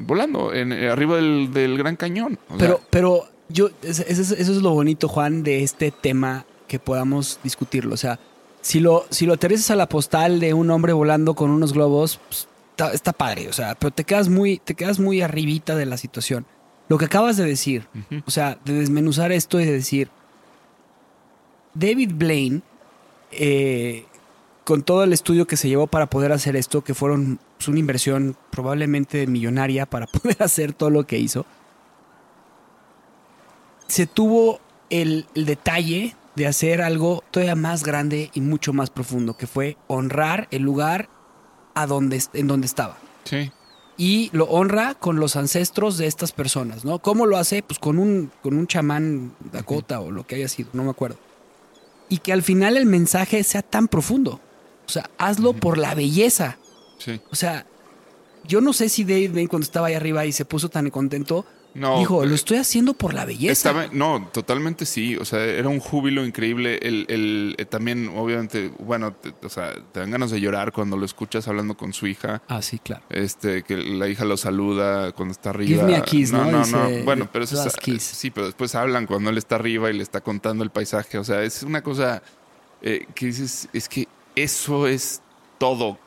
volando en, arriba del, del Gran Cañón. O sea, Pero, pero yo, es- es- es- eso es lo bonito, Juan, de este tema que podamos discutirlo. O sea, si lo, si lo aterrizas a la postal de un hombre volando con unos globos, pues, está, está padre. O sea, pero te quedas muy, te quedas muy arribita de la situación. Lo que acabas de decir, o sea, de desmenuzar esto y de decir, David Blaine, eh, con todo el estudio que se llevó para poder hacer esto, que fueron pues, una inversión probablemente millonaria para poder hacer todo lo que hizo, se tuvo el, el detalle de hacer algo todavía más grande y mucho más profundo, que fue honrar el lugar a donde, en donde estaba. Sí, Y lo honra con los ancestros de estas personas, ¿no? ¿Cómo lo hace? Pues con un, con un chamán Dakota o lo que haya sido, no me acuerdo. Y que al final el mensaje sea tan profundo. O sea, hazlo por la belleza. sí. O sea, yo no sé si David cuando estaba ahí arriba y se puso tan contento, No, dijo, lo eh, estoy haciendo por la belleza. Estaba, no, totalmente sí. O sea, era un júbilo increíble. El, el, eh, también, obviamente, bueno, te- o sea, te dan ganas de llorar cuando lo escuchas hablando con su hija. Ah, sí, claro. Este, que la hija lo saluda cuando está arriba. Give me a kiss, ¿no? No, Dice, no, Bueno, pero eso es, "Last kiss". sí, pero después hablan cuando él está arriba y le está contando el paisaje. O sea, es una cosa eh, que dices, es que eso es todo.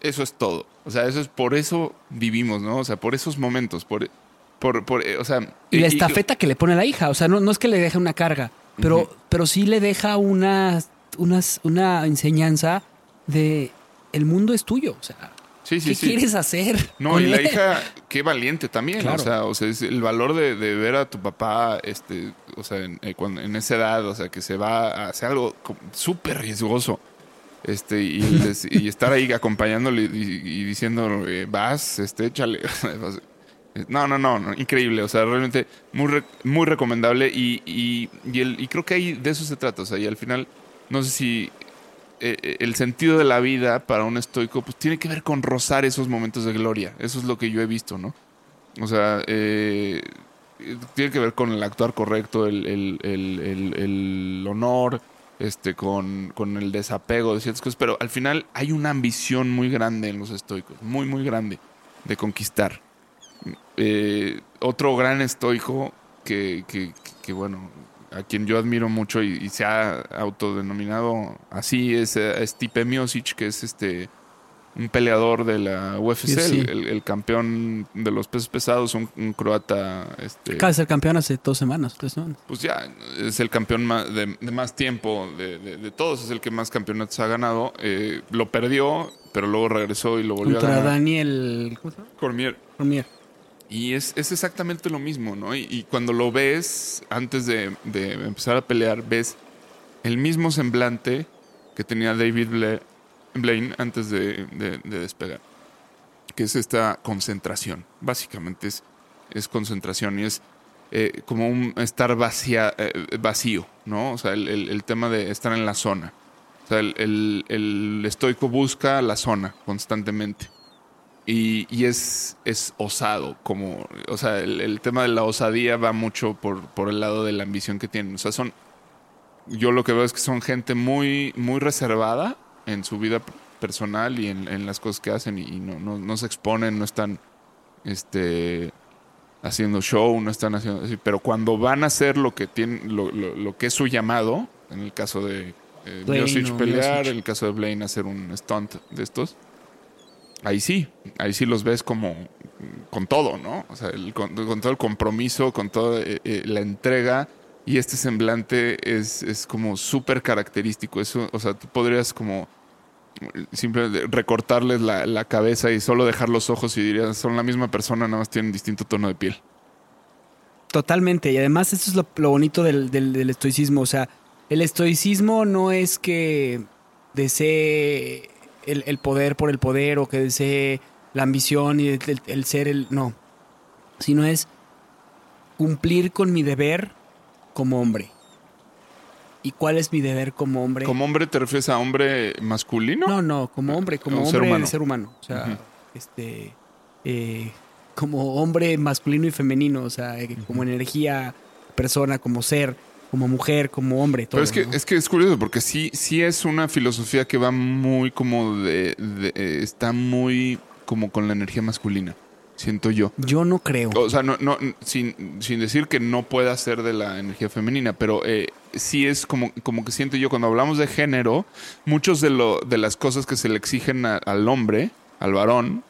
Eso es todo. O sea, eso es por eso vivimos, ¿no? O sea, por esos momentos, por, por, por eh, o sea. Y la y- estafeta que le pone la hija, o sea, no, no es que le deje una carga, pero, pero sí le deja una, unas- una enseñanza de el mundo es tuyo. O sea, Sí, sí, ¿qué sí. quieres hacer? No, y la hija, qué valiente también. Claro. O sea, o sea, es el valor de, de ver a tu papá, este, o sea, en, eh, cuando- en esa edad, o sea, que se va a hacer algo súper riesgoso. Este, y, estar ahí acompañándole y, diciendo, eh, vas, este, échale. No, no, no, increíble. O sea, realmente muy, re- muy recomendable. Y, y, y, creo que ahí de eso se trata. O sea, y al final, no sé si eh, eh, el sentido de la vida para un estoico, pues tiene que ver con rozar esos momentos de gloria. Eso es lo que yo he visto, ¿no? O sea, eh, tiene que ver con el actuar correcto, el- el- el honor, este, con, con el desapego de ciertas cosas. Pero al final hay una ambición muy grande en los estoicos, muy, muy grande, de conquistar. Eh, otro gran estoico que, que- bueno, a quien yo admiro mucho y, se ha autodenominado así es, eh, Stipe Miocic, que es este un peleador de la UFC, Sí, sí. El, campeón de los pesos pesados, un, un croata, este, Acaba de ser campeón hace dos semanas, tres semanas. pues ya es el campeón de, de más tiempo de, de- de todos, es el que más campeonatos ha ganado. Eh, lo perdió, pero luego regresó y lo volvió a Contra ganar. Daniel ¿cómo se llama? Cormier. Cormier. Y es, es exactamente lo mismo, ¿no? Y, y cuando lo ves, antes de, empezar a pelear, ves el mismo semblante que tenía David Bla- Blaine antes de, de- de despegar. Que es esta concentración. Básicamente es, concentración y es eh, como un estar eh, vacío, ¿no? O sea, el, tema de estar en la zona. O sea, el, estoico busca la zona constantemente. Y, es, osado, como, o sea, el, tema de la osadía va mucho por, el lado de la ambición que tienen. O sea, son, yo lo que veo es que son gente muy reservada en su vida personal y en, en las cosas que hacen y, y no, no, no se exponen, no están este, haciendo show, no están haciendo así, pero cuando van a hacer lo que tienen, lo, lo- lo que es su llamado, en el caso de eh, Blaine pelear, en el caso de Blaine hacer un stunt de estos, ahí sí, ahí sí los ves como con todo, ¿no? O sea, el- con, con todo el compromiso, con toda eh, eh, la entrega. Y este semblante es, es como súper característico. Eso, o sea, tú podrías como simplemente recortarles la, la cabeza y solo dejar los ojos y dirías, son la misma persona, nada más tienen distinto tono de piel. Totalmente. Y además eso es lo, lo bonito del, del- estoicismo. O sea, el estoicismo no es que desee el, el poder por el poder o que desee la ambición y el ser el... No. Sino es cumplir con mi deber como hombre. ¿Y cuál es mi deber como hombre? ¿Como hombre te refieres a hombre masculino? No, no, como hombre, como Un hombre ser humano. ser humano. O sea, este. eh, como hombre masculino y femenino. O sea, eh, como energía, persona, como ser, como mujer, como hombre. Todo, Pero es que, ¿no? es que es curioso porque sí, sí es una filosofía que va muy como de, de- eh, está muy como con la energía masculina, siento yo. Yo no creo. O sea, no, no, sin, sin decir que no pueda ser de la energía femenina, pero eh, sí es como, como que siento yo cuando hablamos de género, muchos de, lo, de las cosas que se le exigen a- al hombre, al varón,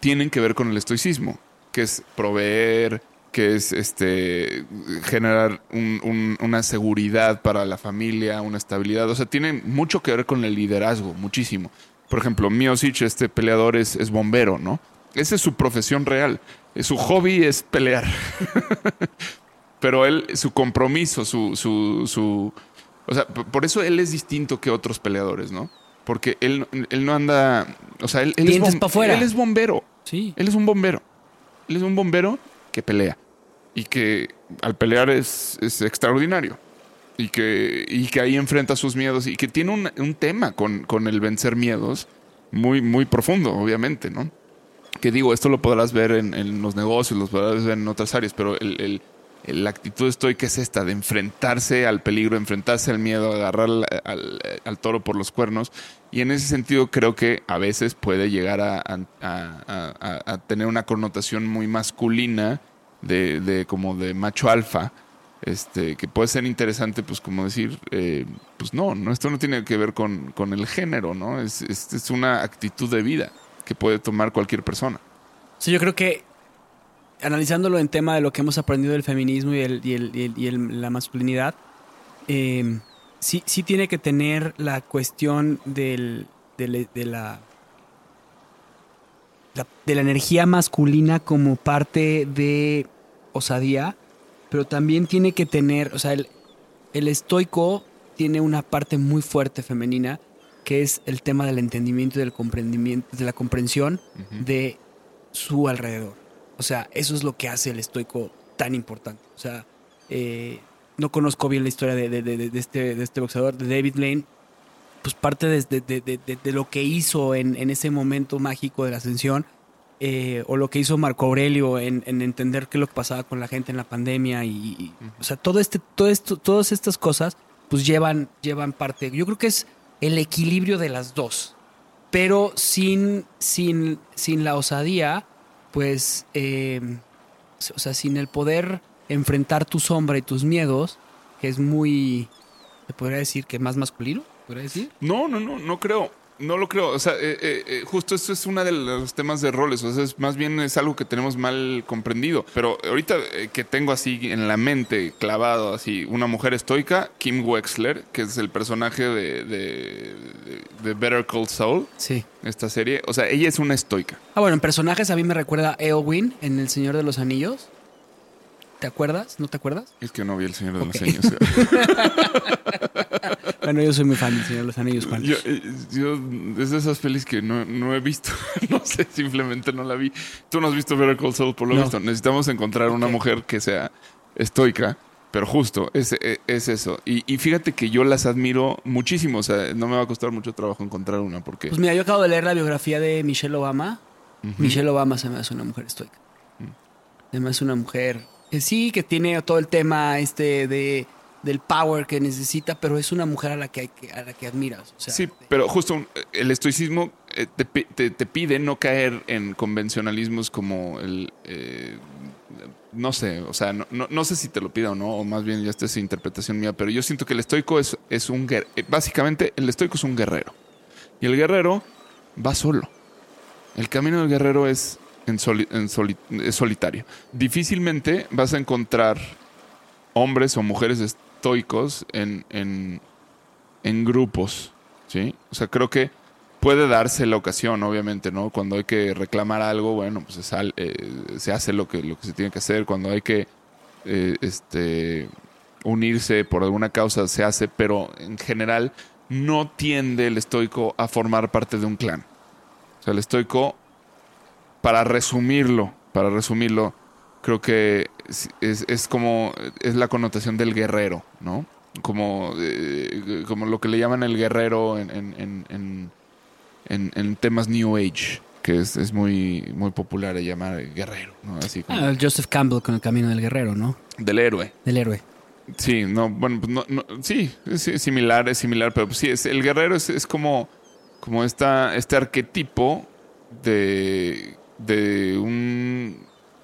tienen que ver con el estoicismo, que es proveer, que es este generar un- un- una seguridad para la familia, una estabilidad. O sea, tiene mucho que ver con el liderazgo, muchísimo. Por ejemplo, Miocic, este peleador, es, es bombero, ¿no? Esa es su profesión real. Eh, Su hobby es pelear. Pero él, su compromiso, su, su, su. O sea, por eso él es distinto que otros peleadores, ¿no? Porque él, él no anda. O sea, él, él es, bom- fuera. él es bombero. Sí. Él es un bombero. Él es un bombero que pelea. Y que al pelear es, es extraordinario. Y que, y que ahí enfrenta sus miedos. Y que tiene un, un tema con, con el vencer miedos muy, muy profundo, obviamente, ¿no? Que digo, esto lo podrás ver en, los negocios, lo podrás ver en otras áreas, pero el, la actitud estoica es esta, de enfrentarse al peligro, enfrentarse al miedo, agarrar al, toro por los cuernos. Y en ese sentido creo que a veces puede llegar a, tener una connotación muy masculina, de, como de macho alfa, este, que puede ser interesante, pues como decir, eh, pues no, no, esto no tiene que ver con, con el género, ¿no? Es, es una actitud de vida que puede tomar cualquier persona. Sí, yo creo que analizándolo en tema de lo que hemos aprendido del feminismo y, el, y, el- y el- la masculinidad, eh, sí, sí tiene que tener la cuestión del, del- de, la, la- de la energía masculina como parte de osadía, pero también tiene que tener, o sea, el, el estoico tiene una parte muy fuerte femenina que es el tema del entendimiento y del comprendimiento, de la comprensión de su alrededor. O sea, eso es lo que hace el estoico tan importante. O sea, eh, no conozco bien la historia de, de- de- de este, de este boxeador, de David Lane. Pues parte de, de- de- de- de- de lo que hizo en, en ese momento mágico de la ascensión, eh, o lo que hizo Marco Aurelio en, en entender qué es lo que pasaba con la gente en la pandemia. Y, y- o sea, todo este, todo esto, todas estas cosas, pues llevan, llevan parte. Yo creo que es el equilibrio de las dos pero sin, sin, sin la osadía, pues, eh, o sea, sin el poder enfrentar tu sombra y tus miedos, que es muy, podría decir que más masculino, podría decir. No, no, no, no creo. No lo creo. O sea, eh, eh, eh, justo esto es uno de los temas de roles. O sea, es, más bien es algo que tenemos mal comprendido. Pero ahorita eh, que tengo así en la mente clavado, así, una mujer estoica, Kim Wexler, que es el personaje de, de, Better Call Saul, Sí. esta serie. O sea, ella es una estoica. Ah, bueno, en personajes a mí me recuerda a Eowyn en El Señor de los Anillos. ¿Te acuerdas? ¿No te acuerdas? Es que no vi el Señor de los Años. Bueno, yo soy muy fan del Señor de los Anillos, Juan. Yo, eh, yo, es de esas pelis que no, no he visto. no sé, simplemente no la vi. Tú no has visto Better Call Saul, por lo No. visto. Necesitamos encontrar una mujer que sea estoica, pero justo, es, es, es eso. Y, y fíjate que yo las admiro muchísimo. O sea, no me va a costar mucho trabajo encontrar una, porque. Pues mira, yo acabo de leer la biografía de Michelle Obama. Michelle Obama se me hace una mujer estoica. Se me hace una mujer que sí, que tiene todo el tema este de del power que necesita, pero es una mujer a la que, a la que admiras. Sí, pero justo el estoicismo eh, te, te- pide no caer en convencionalismos como el... eh, no sé, o sea, no, no- sé si te lo pida o no, o más bien ya esta es interpretación mía, pero yo siento que el estoico es, es un... eh, Básicamente, el estoico es un guerrero. Y el guerrero va solo. El camino del guerrero es, en soli- en soli- es solitario. Difícilmente vas a encontrar hombres o mujeres estoicos en, en, grupos, ¿sí? O sea, creo que puede darse la ocasión, obviamente, ¿no? Cuando hay que reclamar algo, bueno, pues se, sal- eh, se hace lo que, lo que se tiene que hacer. Cuando hay que eh, este, unirse por alguna causa, se hace, pero en general no tiende el estoico a formar parte de un clan. O sea, el estoico, para resumirlo, para resumirlo, creo que es, es- es como, es la connotación del guerrero, ¿no? Como, eh, como lo que le llaman el guerrero en, en- en- en- en- en temas New Age, que es, es muy, muy popular de llamar guerrero, ¿no? Así como ah, Joseph Campbell con el camino del guerrero, ¿no? del héroe. Del héroe. Sí, no, bueno, pues no, no- sí, es es similar, es similar, pero pues sí, es, el guerrero es, es como, como esta, este arquetipo de, de un,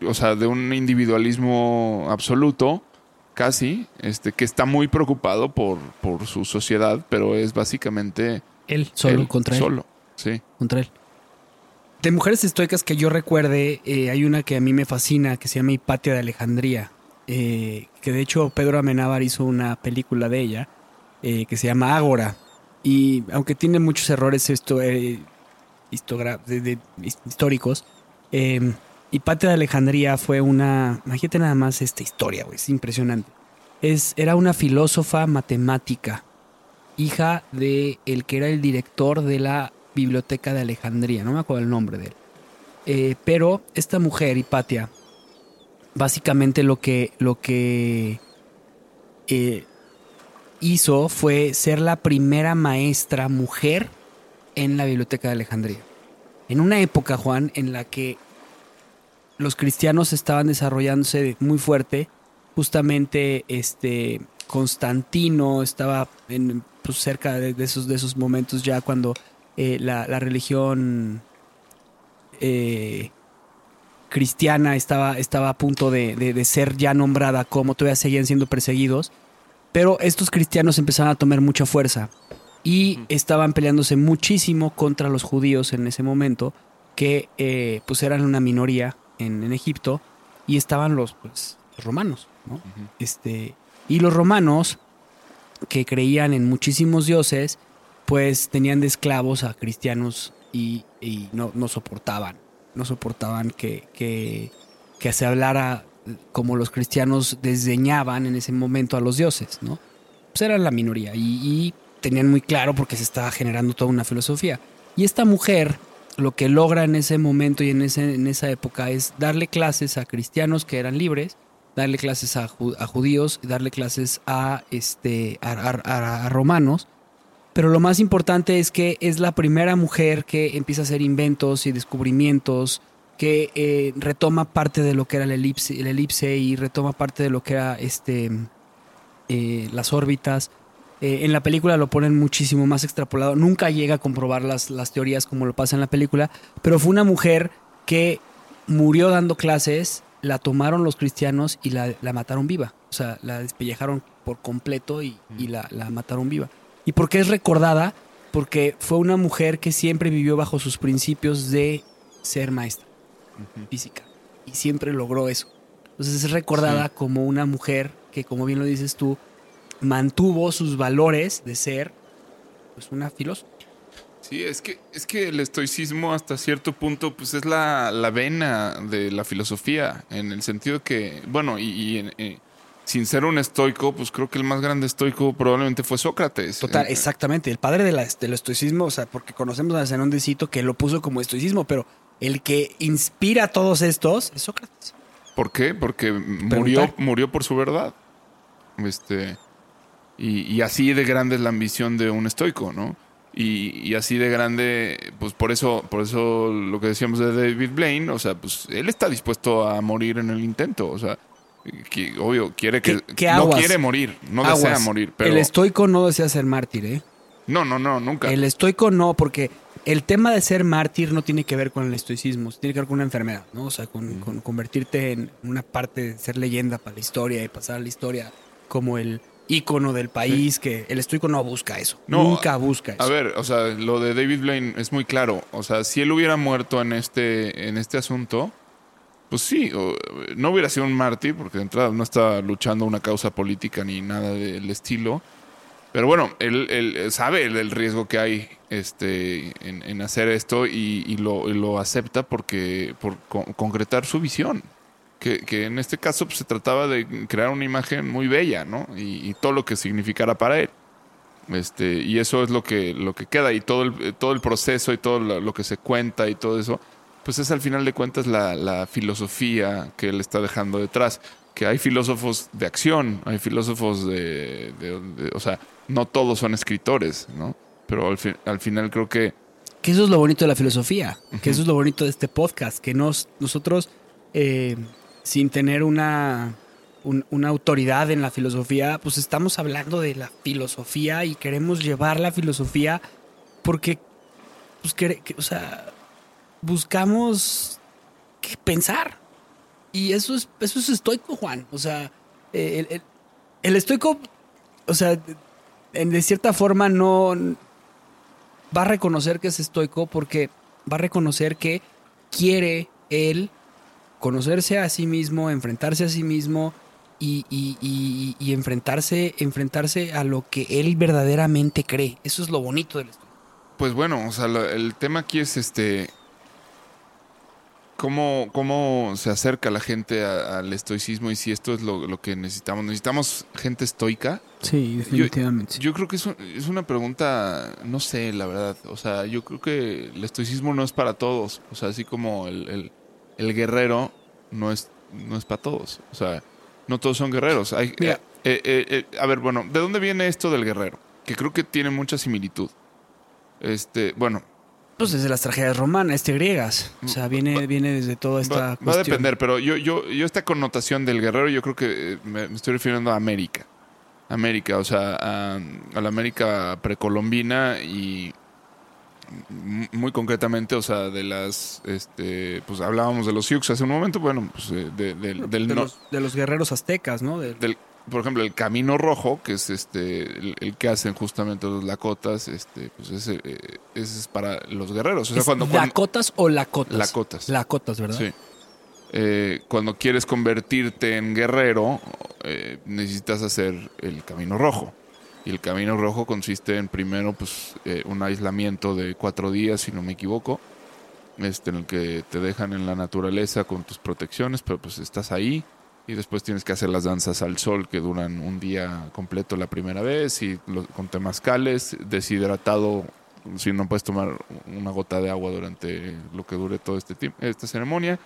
o sea, de un individualismo absoluto, casi, este, que está muy preocupado por, por su sociedad, pero es básicamente Él, solo, él, contra él. Solo, sí. contra él. De mujeres estoicas que yo recuerde, eh, hay una que a mí me fascina, que se llama Hipatia de Alejandría, eh, que de hecho Pedro Amenábar hizo una película de ella, eh, que se llama Ágora. Y aunque tiene muchos errores esto, de- de- his- históricos, eh, Hipatia de Alejandría fue una... Imagínate nada más esta historia, güey, es impresionante. Es, era una filósofa matemática, hija de el que era el director de la biblioteca de Alejandría, no me acuerdo el nombre de él. Eh, pero esta mujer, Hipatia, básicamente lo que, lo que eh, hizo fue ser la primera maestra mujer en la biblioteca de Alejandría. En una época, Juan, en la que los cristianos estaban desarrollándose muy fuerte, justamente este Constantino estaba en, pues, cerca de, de esos, de esos momentos ya cuando eh, la, la religión eh, cristiana estaba, estaba a punto de, de- de ser ya nombrada como todavía seguían siendo perseguidos, pero estos cristianos empezaron a tomar mucha fuerza y estaban peleándose muchísimo contra los judíos en ese momento, que eh, pues eran una minoría en, en Egipto y estaban los, pues, los romanos, ¿no? Este, y los romanos, que creían en muchísimos dioses, pues tenían de esclavos a cristianos y, y no, no soportaban, no soportaban que, que, que se hablara como los cristianos desdeñaban en ese momento a los dioses, ¿no? Pues eran la minoría y, y tenían muy claro porque se estaba generando toda una filosofía. Y esta mujer lo que logra en ese momento y en, ese, en esa época es darle clases a cristianos que eran libres, darle clases a, a judíos, darle clases a, este, a, a- romanos. Pero lo más importante es que es la primera mujer que empieza a hacer inventos y descubrimientos, que eh, retoma parte de lo que era el elipse, el y retoma parte de lo que era este, eh, las órbitas. Eh, en la película lo ponen muchísimo más extrapolado. Nunca llega a comprobar las, las teorías como lo pasa en la película, pero fue una mujer que murió dando clases, la tomaron los cristianos y la, la mataron viva. O sea, la despellejaron por completo y, y la, la mataron viva. ¿Y por qué es recordada? Porque fue una mujer que siempre vivió bajo sus principios de ser maestra física. Y siempre logró eso. Entonces es recordada como una mujer que, como bien lo dices tú, mantuvo sus valores de ser pues una filósofa. Sí, es que, es que el estoicismo hasta cierto punto pues es la, la vena de la filosofía, en el sentido que, bueno, y, eh, sin ser un estoico, pues creo que el más grande estoico probablemente fue Sócrates. Total, Eh, exactamente. El padre de la- del estoicismo, o sea, porque conocemos a Zenón de Cito que lo puso como estoicismo, pero el que inspira a todos estos es Sócrates. ¿Por qué? Porque Preguntar. murió, murió por su verdad. Este, y, y así de grande es la ambición de un estoico, ¿no? Y, y así de grande, pues por eso, por eso lo que decíamos de David Blaine, o sea, pues él está dispuesto a morir en el intento, o sea, que, obvio, quiere que... ¿Qué- qué no quiere morir, no Aguas. desea morir, pero... El estoico no desea ser mártir, ¿eh? No, no, no, nunca. El estoico no, porque el tema de ser mártir no tiene que ver con el estoicismo, tiene que ver con una enfermedad, ¿no? O sea, con, con convertirte en una parte ser leyenda para la historia y pasar a la historia como el ícono del país, que el estoico no busca eso. No, nunca busca eso. A ver, o sea, lo de David Blaine es muy claro. O sea, si él hubiera muerto en este, en este asunto, pues sí, o- no hubiera sido un mártir, porque de entrada no está luchando una causa política ni nada del estilo. Pero bueno, él, él sabe el, el riesgo que hay este, en, en hacer esto y, y lo, y lo acepta porque por con- concretar su visión. Que, que en este caso pues, se trataba de crear una imagen muy bella, ¿no? Y, y todo lo que significara para él. Este, y eso es lo que, lo que queda, y todo el, todo el proceso y todo lo, que se cuenta y todo eso, pues es al final de cuentas la, la filosofía que él está dejando detrás. Que hay filósofos de acción, hay filósofos de, de- de- o sea, no todos son escritores, ¿no? Pero al, fin- al final creo que Que eso es lo bonito de la filosofía, que eso es lo bonito de este podcast, que nos, nosotros, eh, sin tener una, un- una autoridad en la filosofía, pues estamos hablando de la filosofía y queremos llevar la filosofía porque, pues, que- o sea, buscamos pensar. Y eso es, eso es estoico, Juan. O sea, el, el- el estoico, o sea, en, de cierta forma no va a reconocer que es estoico porque va a reconocer que quiere él conocerse a sí mismo, enfrentarse a sí mismo y, y- y- y enfrentarse, enfrentarse a lo que él verdaderamente cree. Eso es lo bonito del estoico. Pues bueno, o sea, lo- el tema aquí es este. ¿Cómo, cómo se acerca la gente a- al estoicismo y si esto es lo, lo que necesitamos? ¿Necesitamos gente estoica? Sí, definitivamente. Yo creo que es, un- es una pregunta, no sé, la verdad. O sea, yo creo que el estoicismo no es para todos. O sea, así como el, el- el guerrero no es, no es para todos. O sea, no todos son guerreros. Hay, Mira. eh, eh, eh, a ver, bueno, ¿de dónde viene esto del guerrero? Que creo que tiene mucha similitud. Este, bueno, Pues desde las tragedias romanas, este griegas. O sea, viene, viene desde toda esta va, va a depender, pero yo, yo, yo esta connotación del guerrero, yo creo que eh, me, me estoy refiriendo a América. América, o sea, a, a la América precolombina y muy concretamente, o sea, de las, este, pues hablábamos de los Sioux hace un momento, bueno, pues eh, de- del, del de, no- los, de los guerreros aztecas, ¿no? De- del- por ejemplo, el Camino Rojo, que es este el, el que hacen justamente los lakotas, este, pues ese, eh, ese es para los guerreros. O sea, ¿Es cuando, ¿Lakotas o lacotas? Lakotas. Lakotas, ¿verdad? Sí. Eh, cuando quieres convertirte en guerrero, eh, necesitas hacer el camino rojo. Y el camino rojo consiste en primero pues eh, un aislamiento de cuatro días, si no me equivoco, este, en el que te dejan en la naturaleza con tus protecciones, pero pues estás ahí. Y después tienes que hacer las danzas al sol que duran un día completo la primera vez y lo- con temazcales, deshidratado, si no puedes tomar una gota de agua durante lo que dure todo este esta ceremonia.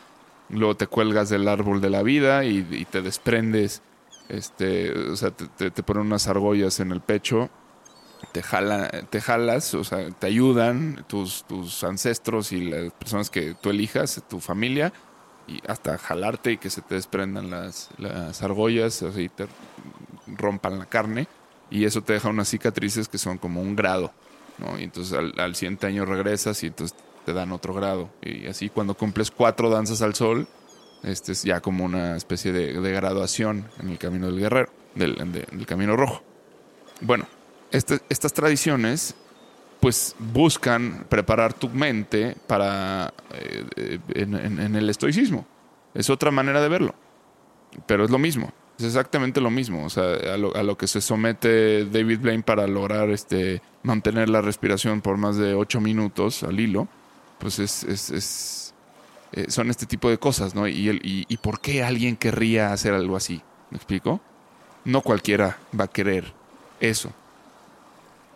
Luego te cuelgas del árbol de la vida y te desprendes, este, o sea, te, te- ponen unas argollas en el pecho, te, jala, te jalas, o sea, te ayudan tus, tus ancestros y las personas que tú elijas, tu familia, y hasta jalarte y que se te desprendan las, las argollas, así te rompan la carne, y eso te deja unas cicatrices que son como un grado, ¿no? Y entonces al, al siguiente año regresas y entonces te dan otro grado. Y así cuando cumples cuatro danzas al sol, este es ya como una especie de, graduación en el camino del guerrero, del, de- del camino rojo. Bueno, este- estas tradiciones pues buscan preparar tu mente para eh, en, el estoicismo. Es otra manera de verlo, pero es lo mismo. Es exactamente lo mismo. O sea, a lo, que se somete David Blaine para lograr este mantener la respiración por más de ocho minutos al hilo, pues es, es- es- eh, son este tipo de cosas, ¿no? Y, el, y, y por qué alguien querría hacer algo así? ¿Me explico? No cualquiera va a querer eso.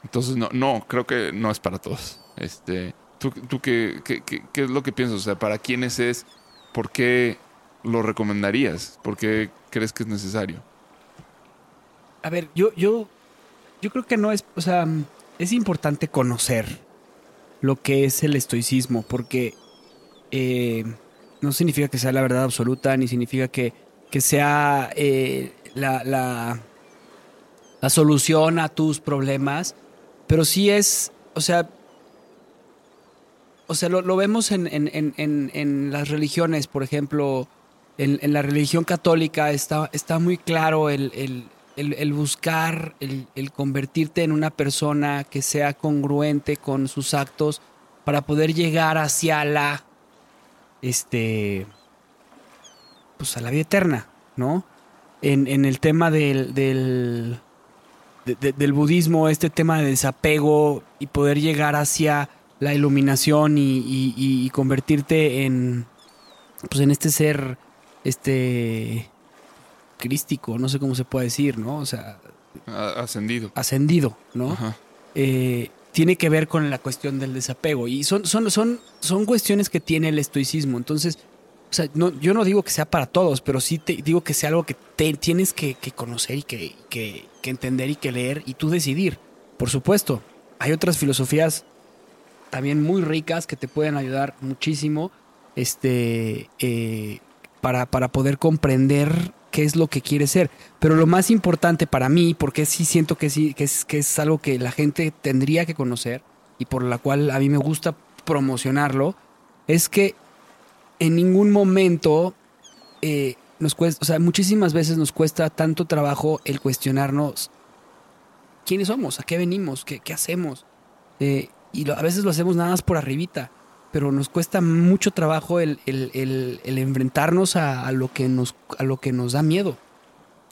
Entonces, no, no, creo que no es para todos. Este, ¿Tú, tú qué, qué- qué- qué es lo que piensas? O sea, ¿para quiénes es? ¿Por qué lo recomendarías? ¿Por qué crees que es necesario? A ver, yo, yo, yo creo que no es, o sea, es importante conocer lo que es el estoicismo, porque eh, no significa que sea la verdad absoluta, ni significa que que sea eh, la, la, la solución a tus problemas, pero sí es, o sea, o sea, lo, lo vemos en, en- en- en- las religiones, por ejemplo, en, la religión católica está, está muy claro el, el- el- buscar, el convertirte en una persona que sea congruente con sus actos para poder llegar hacia la, este, pues a la vida eterna, ¿no? En, en el tema del, del, de- de- del budismo, este tema de desapego y poder llegar hacia la iluminación y, y- convertirte en, pues en este ser, este, crístico, no sé cómo se puede decir, ¿no? O sea, ascendido. ascendido, ¿no? Ajá. eh, tiene que ver con la cuestión del desapego. Y son, son, son, son cuestiones que tiene el estoicismo. Entonces, o sea, no, yo no digo que sea para todos, pero sí te digo que sea algo que te, tienes que, conocer y que, que- que entender y que leer y tú decidir. Por supuesto, hay otras filosofías también muy ricas que te pueden ayudar muchísimo este, eh, para, para poder comprender qué es lo que quieres ser. Pero lo más importante para mí, porque sí siento que sí, que es, que es algo que la gente tendría que conocer y por la cual a mí me gusta promocionarlo, es que en ningún momento eh, nos cuesta, o sea, muchísimas veces nos cuesta tanto trabajo el cuestionarnos quiénes somos, a qué venimos, qué, qué hacemos. Eh, y lo- a veces lo hacemos nada más por arribita, pero nos cuesta mucho trabajo el, el- el- el enfrentarnos a, a lo que nos, a lo que nos da miedo.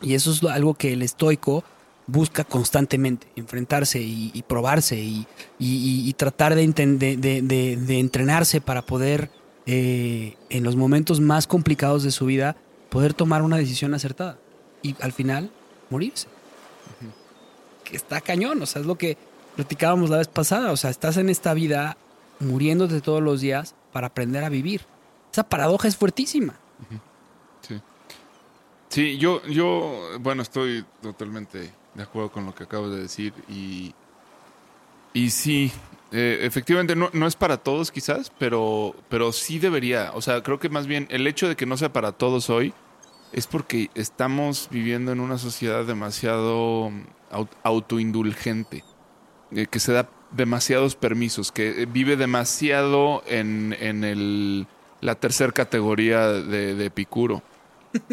Y eso es algo que el estoico busca constantemente, enfrentarse y, y probarse y, y- tratar de, enten- de- de- de- de entrenarse para poder, eh, en los momentos más complicados de su vida, poder tomar una decisión acertada y al final morirse. Que está cañón, o sea, es lo que platicábamos la vez pasada, o sea, estás en esta vida muriéndote todos los días para aprender a vivir. Esa paradoja es fuertísima. Sí. Sí, yo, yo, bueno, estoy totalmente de acuerdo con lo que acabas de decir y, y sí, eh, efectivamente no, no es para todos quizás, pero, pero sí debería. O sea, creo que más bien el hecho de que no sea para todos hoy es porque estamos viviendo en una sociedad demasiado au- autoindulgente, eh, que se da demasiados permisos, que eh, vive demasiado en, en el, la tercera categoría de, de Epicuro.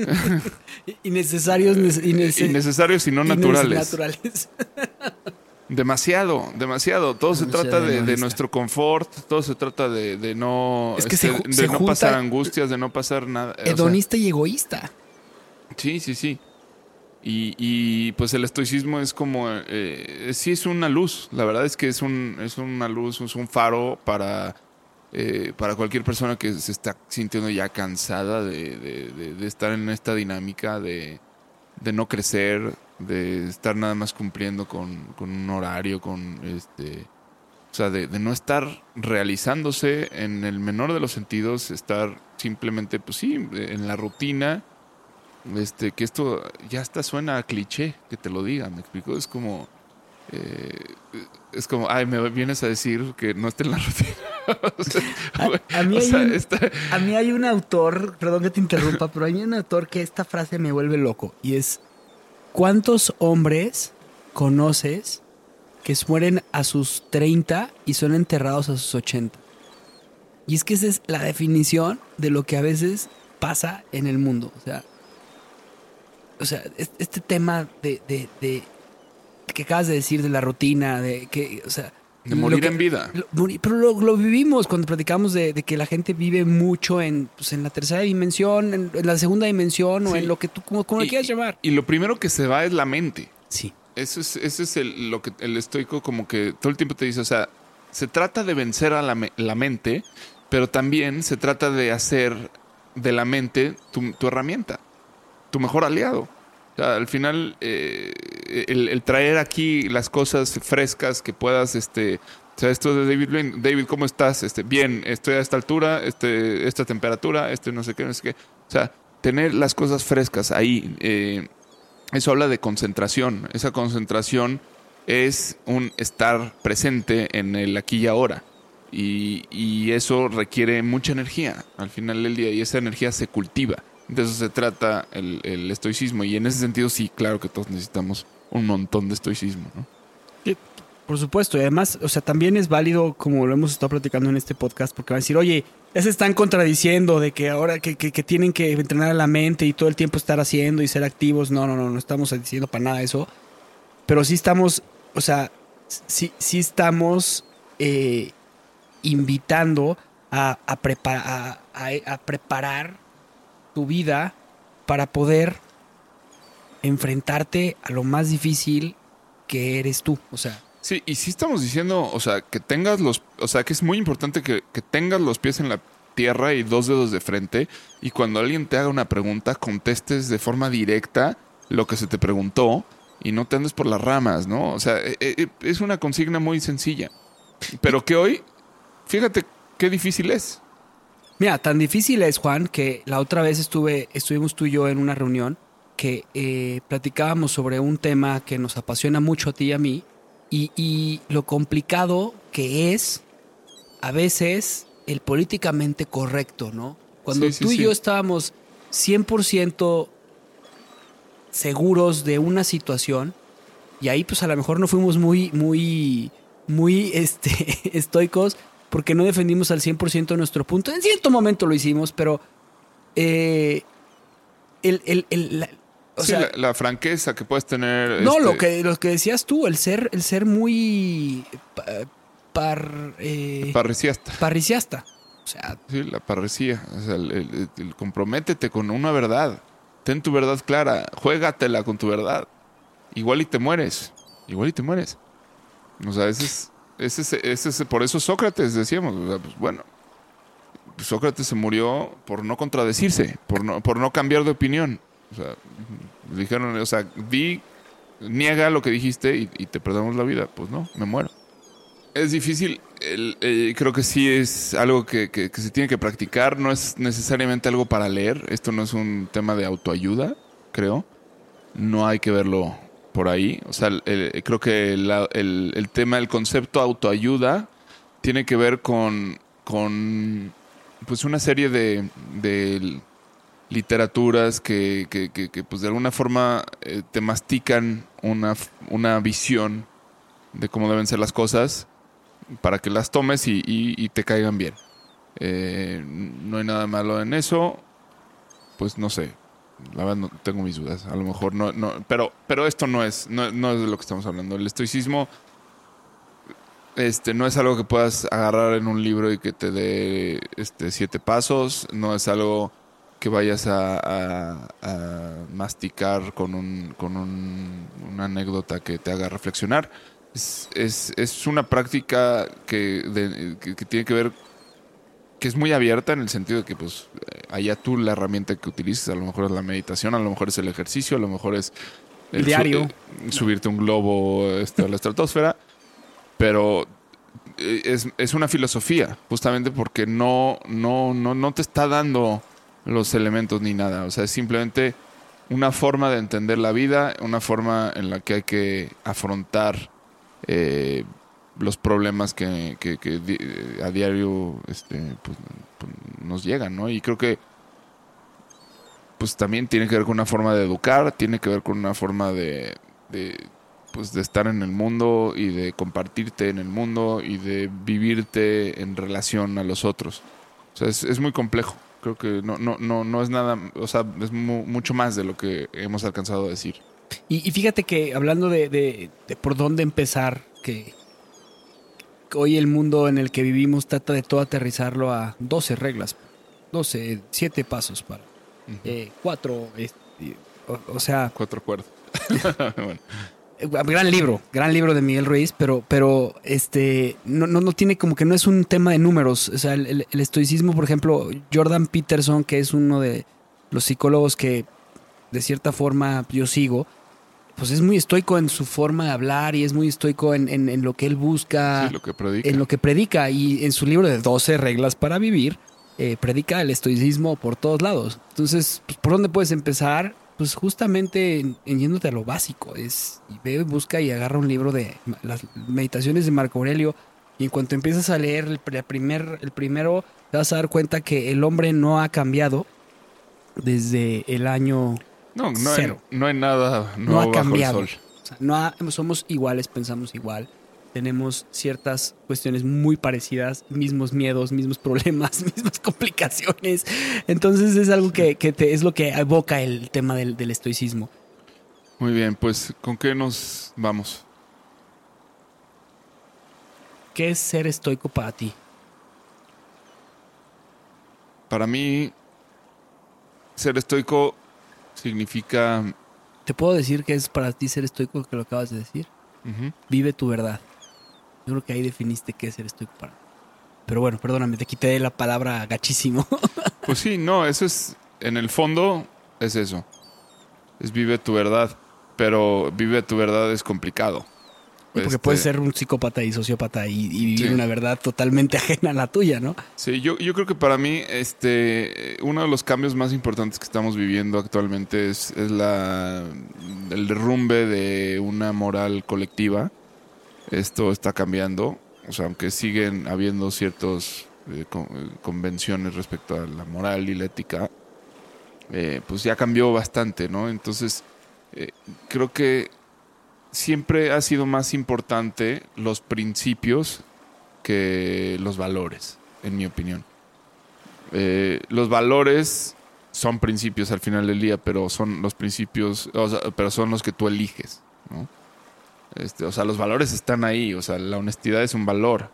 Innecesarios, nece- innece- Innecesarios y no naturales. naturales. Demasiado, demasiado. Todo se trata de, nuestro confort, todo se trata de, de no, Es que este, se ju- de se no junta- pasar angustias, de no pasar nada. o sea, Hedonista y egoísta. sí, sí, sí. Y, y, pues el estoicismo es como, eh, sí es una luz, la verdad es que es, un, es una luz, es un faro para, eh, para cualquier persona que se está sintiendo ya cansada de, de- de- de estar en esta dinámica de, no crecer, de estar nada más cumpliendo con, un horario, con este... O sea, de no estar realizándose en el menor de los sentidos, estar simplemente, pues sí, en la rutina, este, que esto ya hasta suena a cliché que te lo digan, ¿me explico? Es como, eh, es como, ay, me vienes a decir que no esté en la rutina. O sea, güey, a mí o hay sea, un- está- A mí hay un autor, perdón que te interrumpa, pero hay un autor que esta frase me vuelve loco y es ¿cuántos hombres conoces que mueren a sus 30 y son enterrados a sus 80? Y es que esa es la definición de lo que a veces pasa en el mundo. O sea, o sea es- este tema de, de- de- que acabas de decir de la rutina, de que, o sea, de morir que- en vida. lo- pero lo, lo vivimos cuando platicamos de, de que la gente vive mucho en, pues, en la tercera dimensión, en, en la segunda dimensión o en lo que tú, como, como lo Y- quieras llamar. Y lo primero que se va es la mente. Sí. Eso es, ese es el, lo que el estoico como que todo el tiempo te dice, o sea, se trata de vencer a la, la mente, pero también se trata de hacer de la mente tu, tu herramienta, tu mejor aliado. O sea, al final, eh, el, traer aquí las cosas frescas que puedas, este, o sea, esto de David Blaine, David, ¿cómo estás? Este, bien, estoy a esta altura, este, esta temperatura, este no sé qué, no sé qué. O sea, tener las cosas frescas ahí. eh, eso habla de concentración. Esa concentración es un estar presente en el aquí y ahora. Y, y eso requiere mucha energía al final del día y esa energía se cultiva. De eso se trata el, el estoicismo. Y en ese sentido, sí, claro que todos necesitamos un montón de estoicismo, ¿no? Por supuesto, y además, o sea, también es válido, como lo hemos estado platicando en este podcast, porque van a decir, oye, ya se están contradiciendo de que ahora que, que- que tienen que entrenar a la mente y todo el tiempo estar haciendo y ser activos. No, no, no, no estamos diciendo para nada eso. Pero sí estamos, o sea, sí, sí estamos eh, invitando a, a, prepa- a- a- a preparar tu vida para poder enfrentarte a lo más difícil que eres tú. O sea, Sí, y sí estamos diciendo, o sea, que tengas los, o sea, que es muy importante que, que tengas los pies en la tierra y dos dedos de frente y cuando alguien te haga una pregunta contestes de forma directa lo que se te preguntó y no te andes por las ramas, ¿no? O sea, eh, eh, es una consigna muy sencilla, pero que hoy, fíjate qué difícil es. Mira, tan difícil es, Juan, que la otra vez estuve, estuvimos tú y yo en una reunión que eh, platicábamos sobre un tema que nos apasiona mucho a ti y a mí y, y lo complicado que es a veces el políticamente correcto, ¿no? Cuando Sí, sí, tú y sí. yo estábamos 100% seguros de una situación y ahí pues a lo mejor no fuimos muy, muy, muy este, estoicos porque no defendimos al 100% nuestro punto. En cierto momento lo hicimos, pero eh, el, el- el- la- o Sí, sea, la, la franqueza que puedes tener. no, este, lo que, lo que decías tú, el ser, el ser muy pa- par, eh, Parriciasta. parriciasta. O sea, Sí, la parresía. O sea, el comprométete con una verdad. Ten tu verdad clara. Juégatela con tu verdad. Igual y te mueres. Igual y te mueres. O sea, ese es, ese es, ese es- por eso Sócrates decíamos. pues bueno, Sócrates se murió por no contradecirse, por no, por no cambiar de opinión. O sea, dijeron, o sea, di, niega lo que dijiste y, te perdemos la vida. Pues no, me muero. Es difícil, creo que sí es algo que- que se tiene que practicar, no es necesariamente algo para leer, esto no es un tema de autoayuda, creo, no hay que verlo por ahí, o sea, el- creo que el, tema, el concepto autoayuda tiene que ver con, con pues una serie de, literaturas que, pues de alguna forma eh, te mastican una, una visión de cómo deben ser las cosas para que las tomes y te caigan bien. Eh, no hay nada malo en eso. Pues no sé. La verdad no tengo mis dudas. A lo mejor no, no pero, pero esto no es, no, no es de lo que estamos hablando. El estoicismo este, no es algo que puedas agarrar en un libro y que te dé este, siete pasos. No es algo que vayas a, a- a masticar con, un, con un- una anécdota que te haga reflexionar. Es, es- una práctica que, que- que tiene que ver, que es muy abierta en el sentido de que pues allá tú la herramienta que utilices, a lo mejor es la meditación, a lo mejor es el ejercicio, a lo mejor es El diario. eh, subirte un globo este, a la estratosfera, pero eh, es, es una filosofía, justamente porque no, no, no, no te está dando los elementos ni nada. O sea, es simplemente una forma de entender la vida, una forma en la que hay que afrontar eh, los problemas que, que- eh, a diario este, pues, pues, nos llegan, ¿no? Y creo que pues también tiene que ver con una forma de educar, tiene que ver con una forma de, pues, de estar en el mundo y de compartirte en el mundo y de vivirte en relación a los otros. O sea, es, es muy complejo. Creo que no, no, no, no es nada, o sea, es mu- mucho más de lo que hemos alcanzado a decir. Y, fíjate que hablando de, de- de por dónde empezar, que hoy el mundo en el que vivimos trata de todo aterrizarlo a 12 reglas, 12, 7 pasos para, eh, 4, o, o sea, Cuatro cuerdas. bueno, eh, gran libro, gran libro de Miguel Ruiz, pero, pero este no, no, no tiene como que no es un tema de números. O sea, el, el- el estoicismo, por ejemplo, Jordan Peterson, que es uno de los psicólogos que de cierta forma yo sigo, pues es muy estoico en su forma de hablar y es muy estoico en, en- en lo que él busca, sí, lo que predica. en lo que predica. Y en su libro de 12 reglas para vivir, eh, predica el estoicismo por todos lados. Entonces, pues, ¿por dónde puedes empezar? Pues justamente en, en yéndote a lo básico. Es, y ve, busca y agarra un libro de las meditaciones de Marco Aurelio. Y en cuanto empiezas a leer el, pr- primer, el primero, te vas a dar cuenta que el hombre no ha cambiado desde el año No, no, hay, no hay nada no ha bajo cambiado. el sol. O sea, no ha- somos iguales, pensamos igual. Tenemos ciertas cuestiones muy parecidas, mismos miedos, mismos problemas, mismas complicaciones. Entonces es algo que, que te- es lo que evoca el tema del, del estoicismo. Muy bien, pues ¿con qué nos vamos? ¿Qué es ser estoico para ti? Para mí, ser estoico significa... ¿Te puedo decir que es para ti ser estoico que lo acabas de decir? Vive tu verdad. Yo creo que ahí definiste qué es ser estoico para ti. Pero bueno, perdóname, te quité la palabra gachísimo. Pues sí, no, eso es, en el fondo es eso. Es vive tu verdad, pero vive tu verdad es complicado. Porque Este, puedes ser un psicópata y sociópata y, y vivir Sí. una verdad totalmente ajena a la tuya, ¿no? Sí, yo, yo creo que para mí este, eh, uno de los cambios más importantes que estamos viviendo actualmente es, es la, el derrumbe de una moral colectiva. Esto está cambiando, o sea, aunque siguen habiendo ciertas convenciones respecto a la moral y la ética, eh, pues ya cambió bastante, ¿no? Entonces, eh, creo que siempre ha sido más importante los principios que los valores, en mi opinión. Eh, los valores son principios al final del día, pero son los principios, o pero son los que tú eliges, ¿no? Este, o sea, los valores están ahí, o sea, la honestidad es un valor,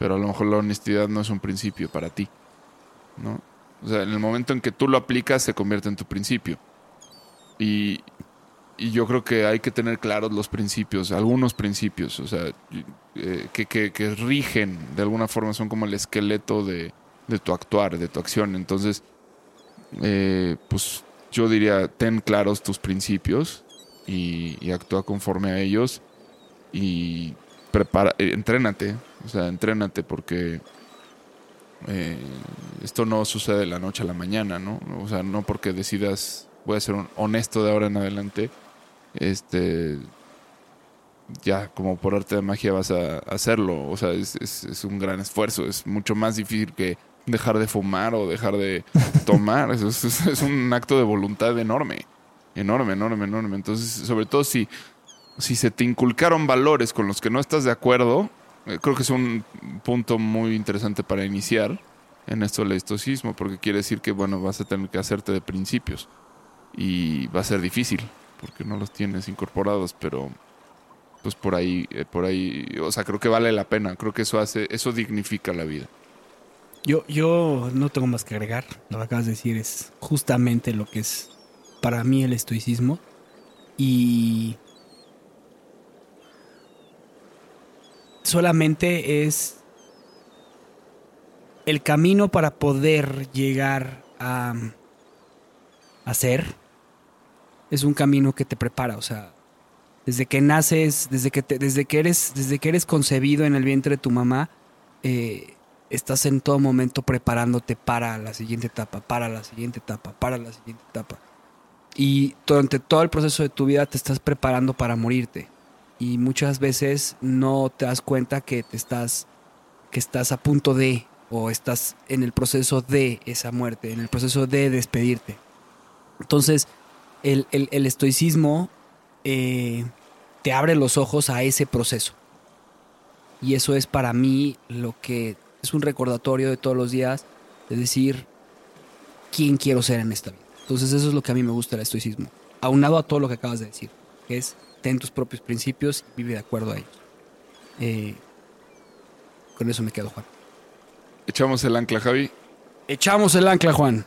pero a lo mejor la honestidad no es un principio para ti, ¿no? O sea, en el momento en que tú lo aplicas se convierte en tu principio. Y, y yo creo que hay que tener claros los principios, algunos principios, o sea, eh, que, que- que rigen de alguna forma, son como el esqueleto de, de tu actuar, de tu acción. Entonces, eh, pues yo diría, ten claros tus principios y, actúa conforme a ellos y prepara, eh, o sea, entrénate porque eh, esto no sucede de la noche a la mañana, ¿no? O sea, no porque decidas voy a ser honesto de ahora en adelante, este ya como por arte de magia vas a hacerlo. O sea, es, es- es un gran esfuerzo. Es mucho más difícil que dejar de fumar o dejar de tomar. Es, es- es un acto de voluntad enorme. Enorme, enorme, enorme. Entonces, sobre todo si, si se te inculcaron valores con los que no estás de acuerdo, eh, creo que es un punto muy interesante para iniciar en esto del estoicismo, porque quiere decir que, bueno, vas a tener que hacerte de principios. Y va a ser difícil, porque no los tienes incorporados, pero pues por ahí, eh, por ahí, o sea, creo que vale la pena, creo que eso hace, eso dignifica la vida. Yo, yo no tengo más que agregar. Lo que acabas de decir es justamente lo que es para mí el estoicismo. Y solamente es el camino para poder llegar a, a ser. Es un camino que te prepara, o sea, desde que naces, desde que, desde que, eres, desde que eres concebido en el vientre de tu mamá, eh, estás en todo momento preparándote para la siguiente etapa, para la siguiente etapa, para la siguiente etapa. Y durante todo el proceso de tu vida te estás preparando para morirte. Y muchas veces no te das cuenta que te estás, que estás a punto de, o estás en el proceso de esa muerte, en el proceso de despedirte. Entonces, el, el- el estoicismo eh, te abre los ojos a ese proceso. Y eso es para mí lo que es un recordatorio de todos los días de decir quién quiero ser en esta vida. Entonces eso es lo que a mí me gusta del estoicismo. Aunado a todo lo que acabas de decir, que es ten tus propios principios y vive de acuerdo a ellos. Eh, con eso me quedo, Juan. Echamos el ancla, Javi. Echamos el ancla, Juan.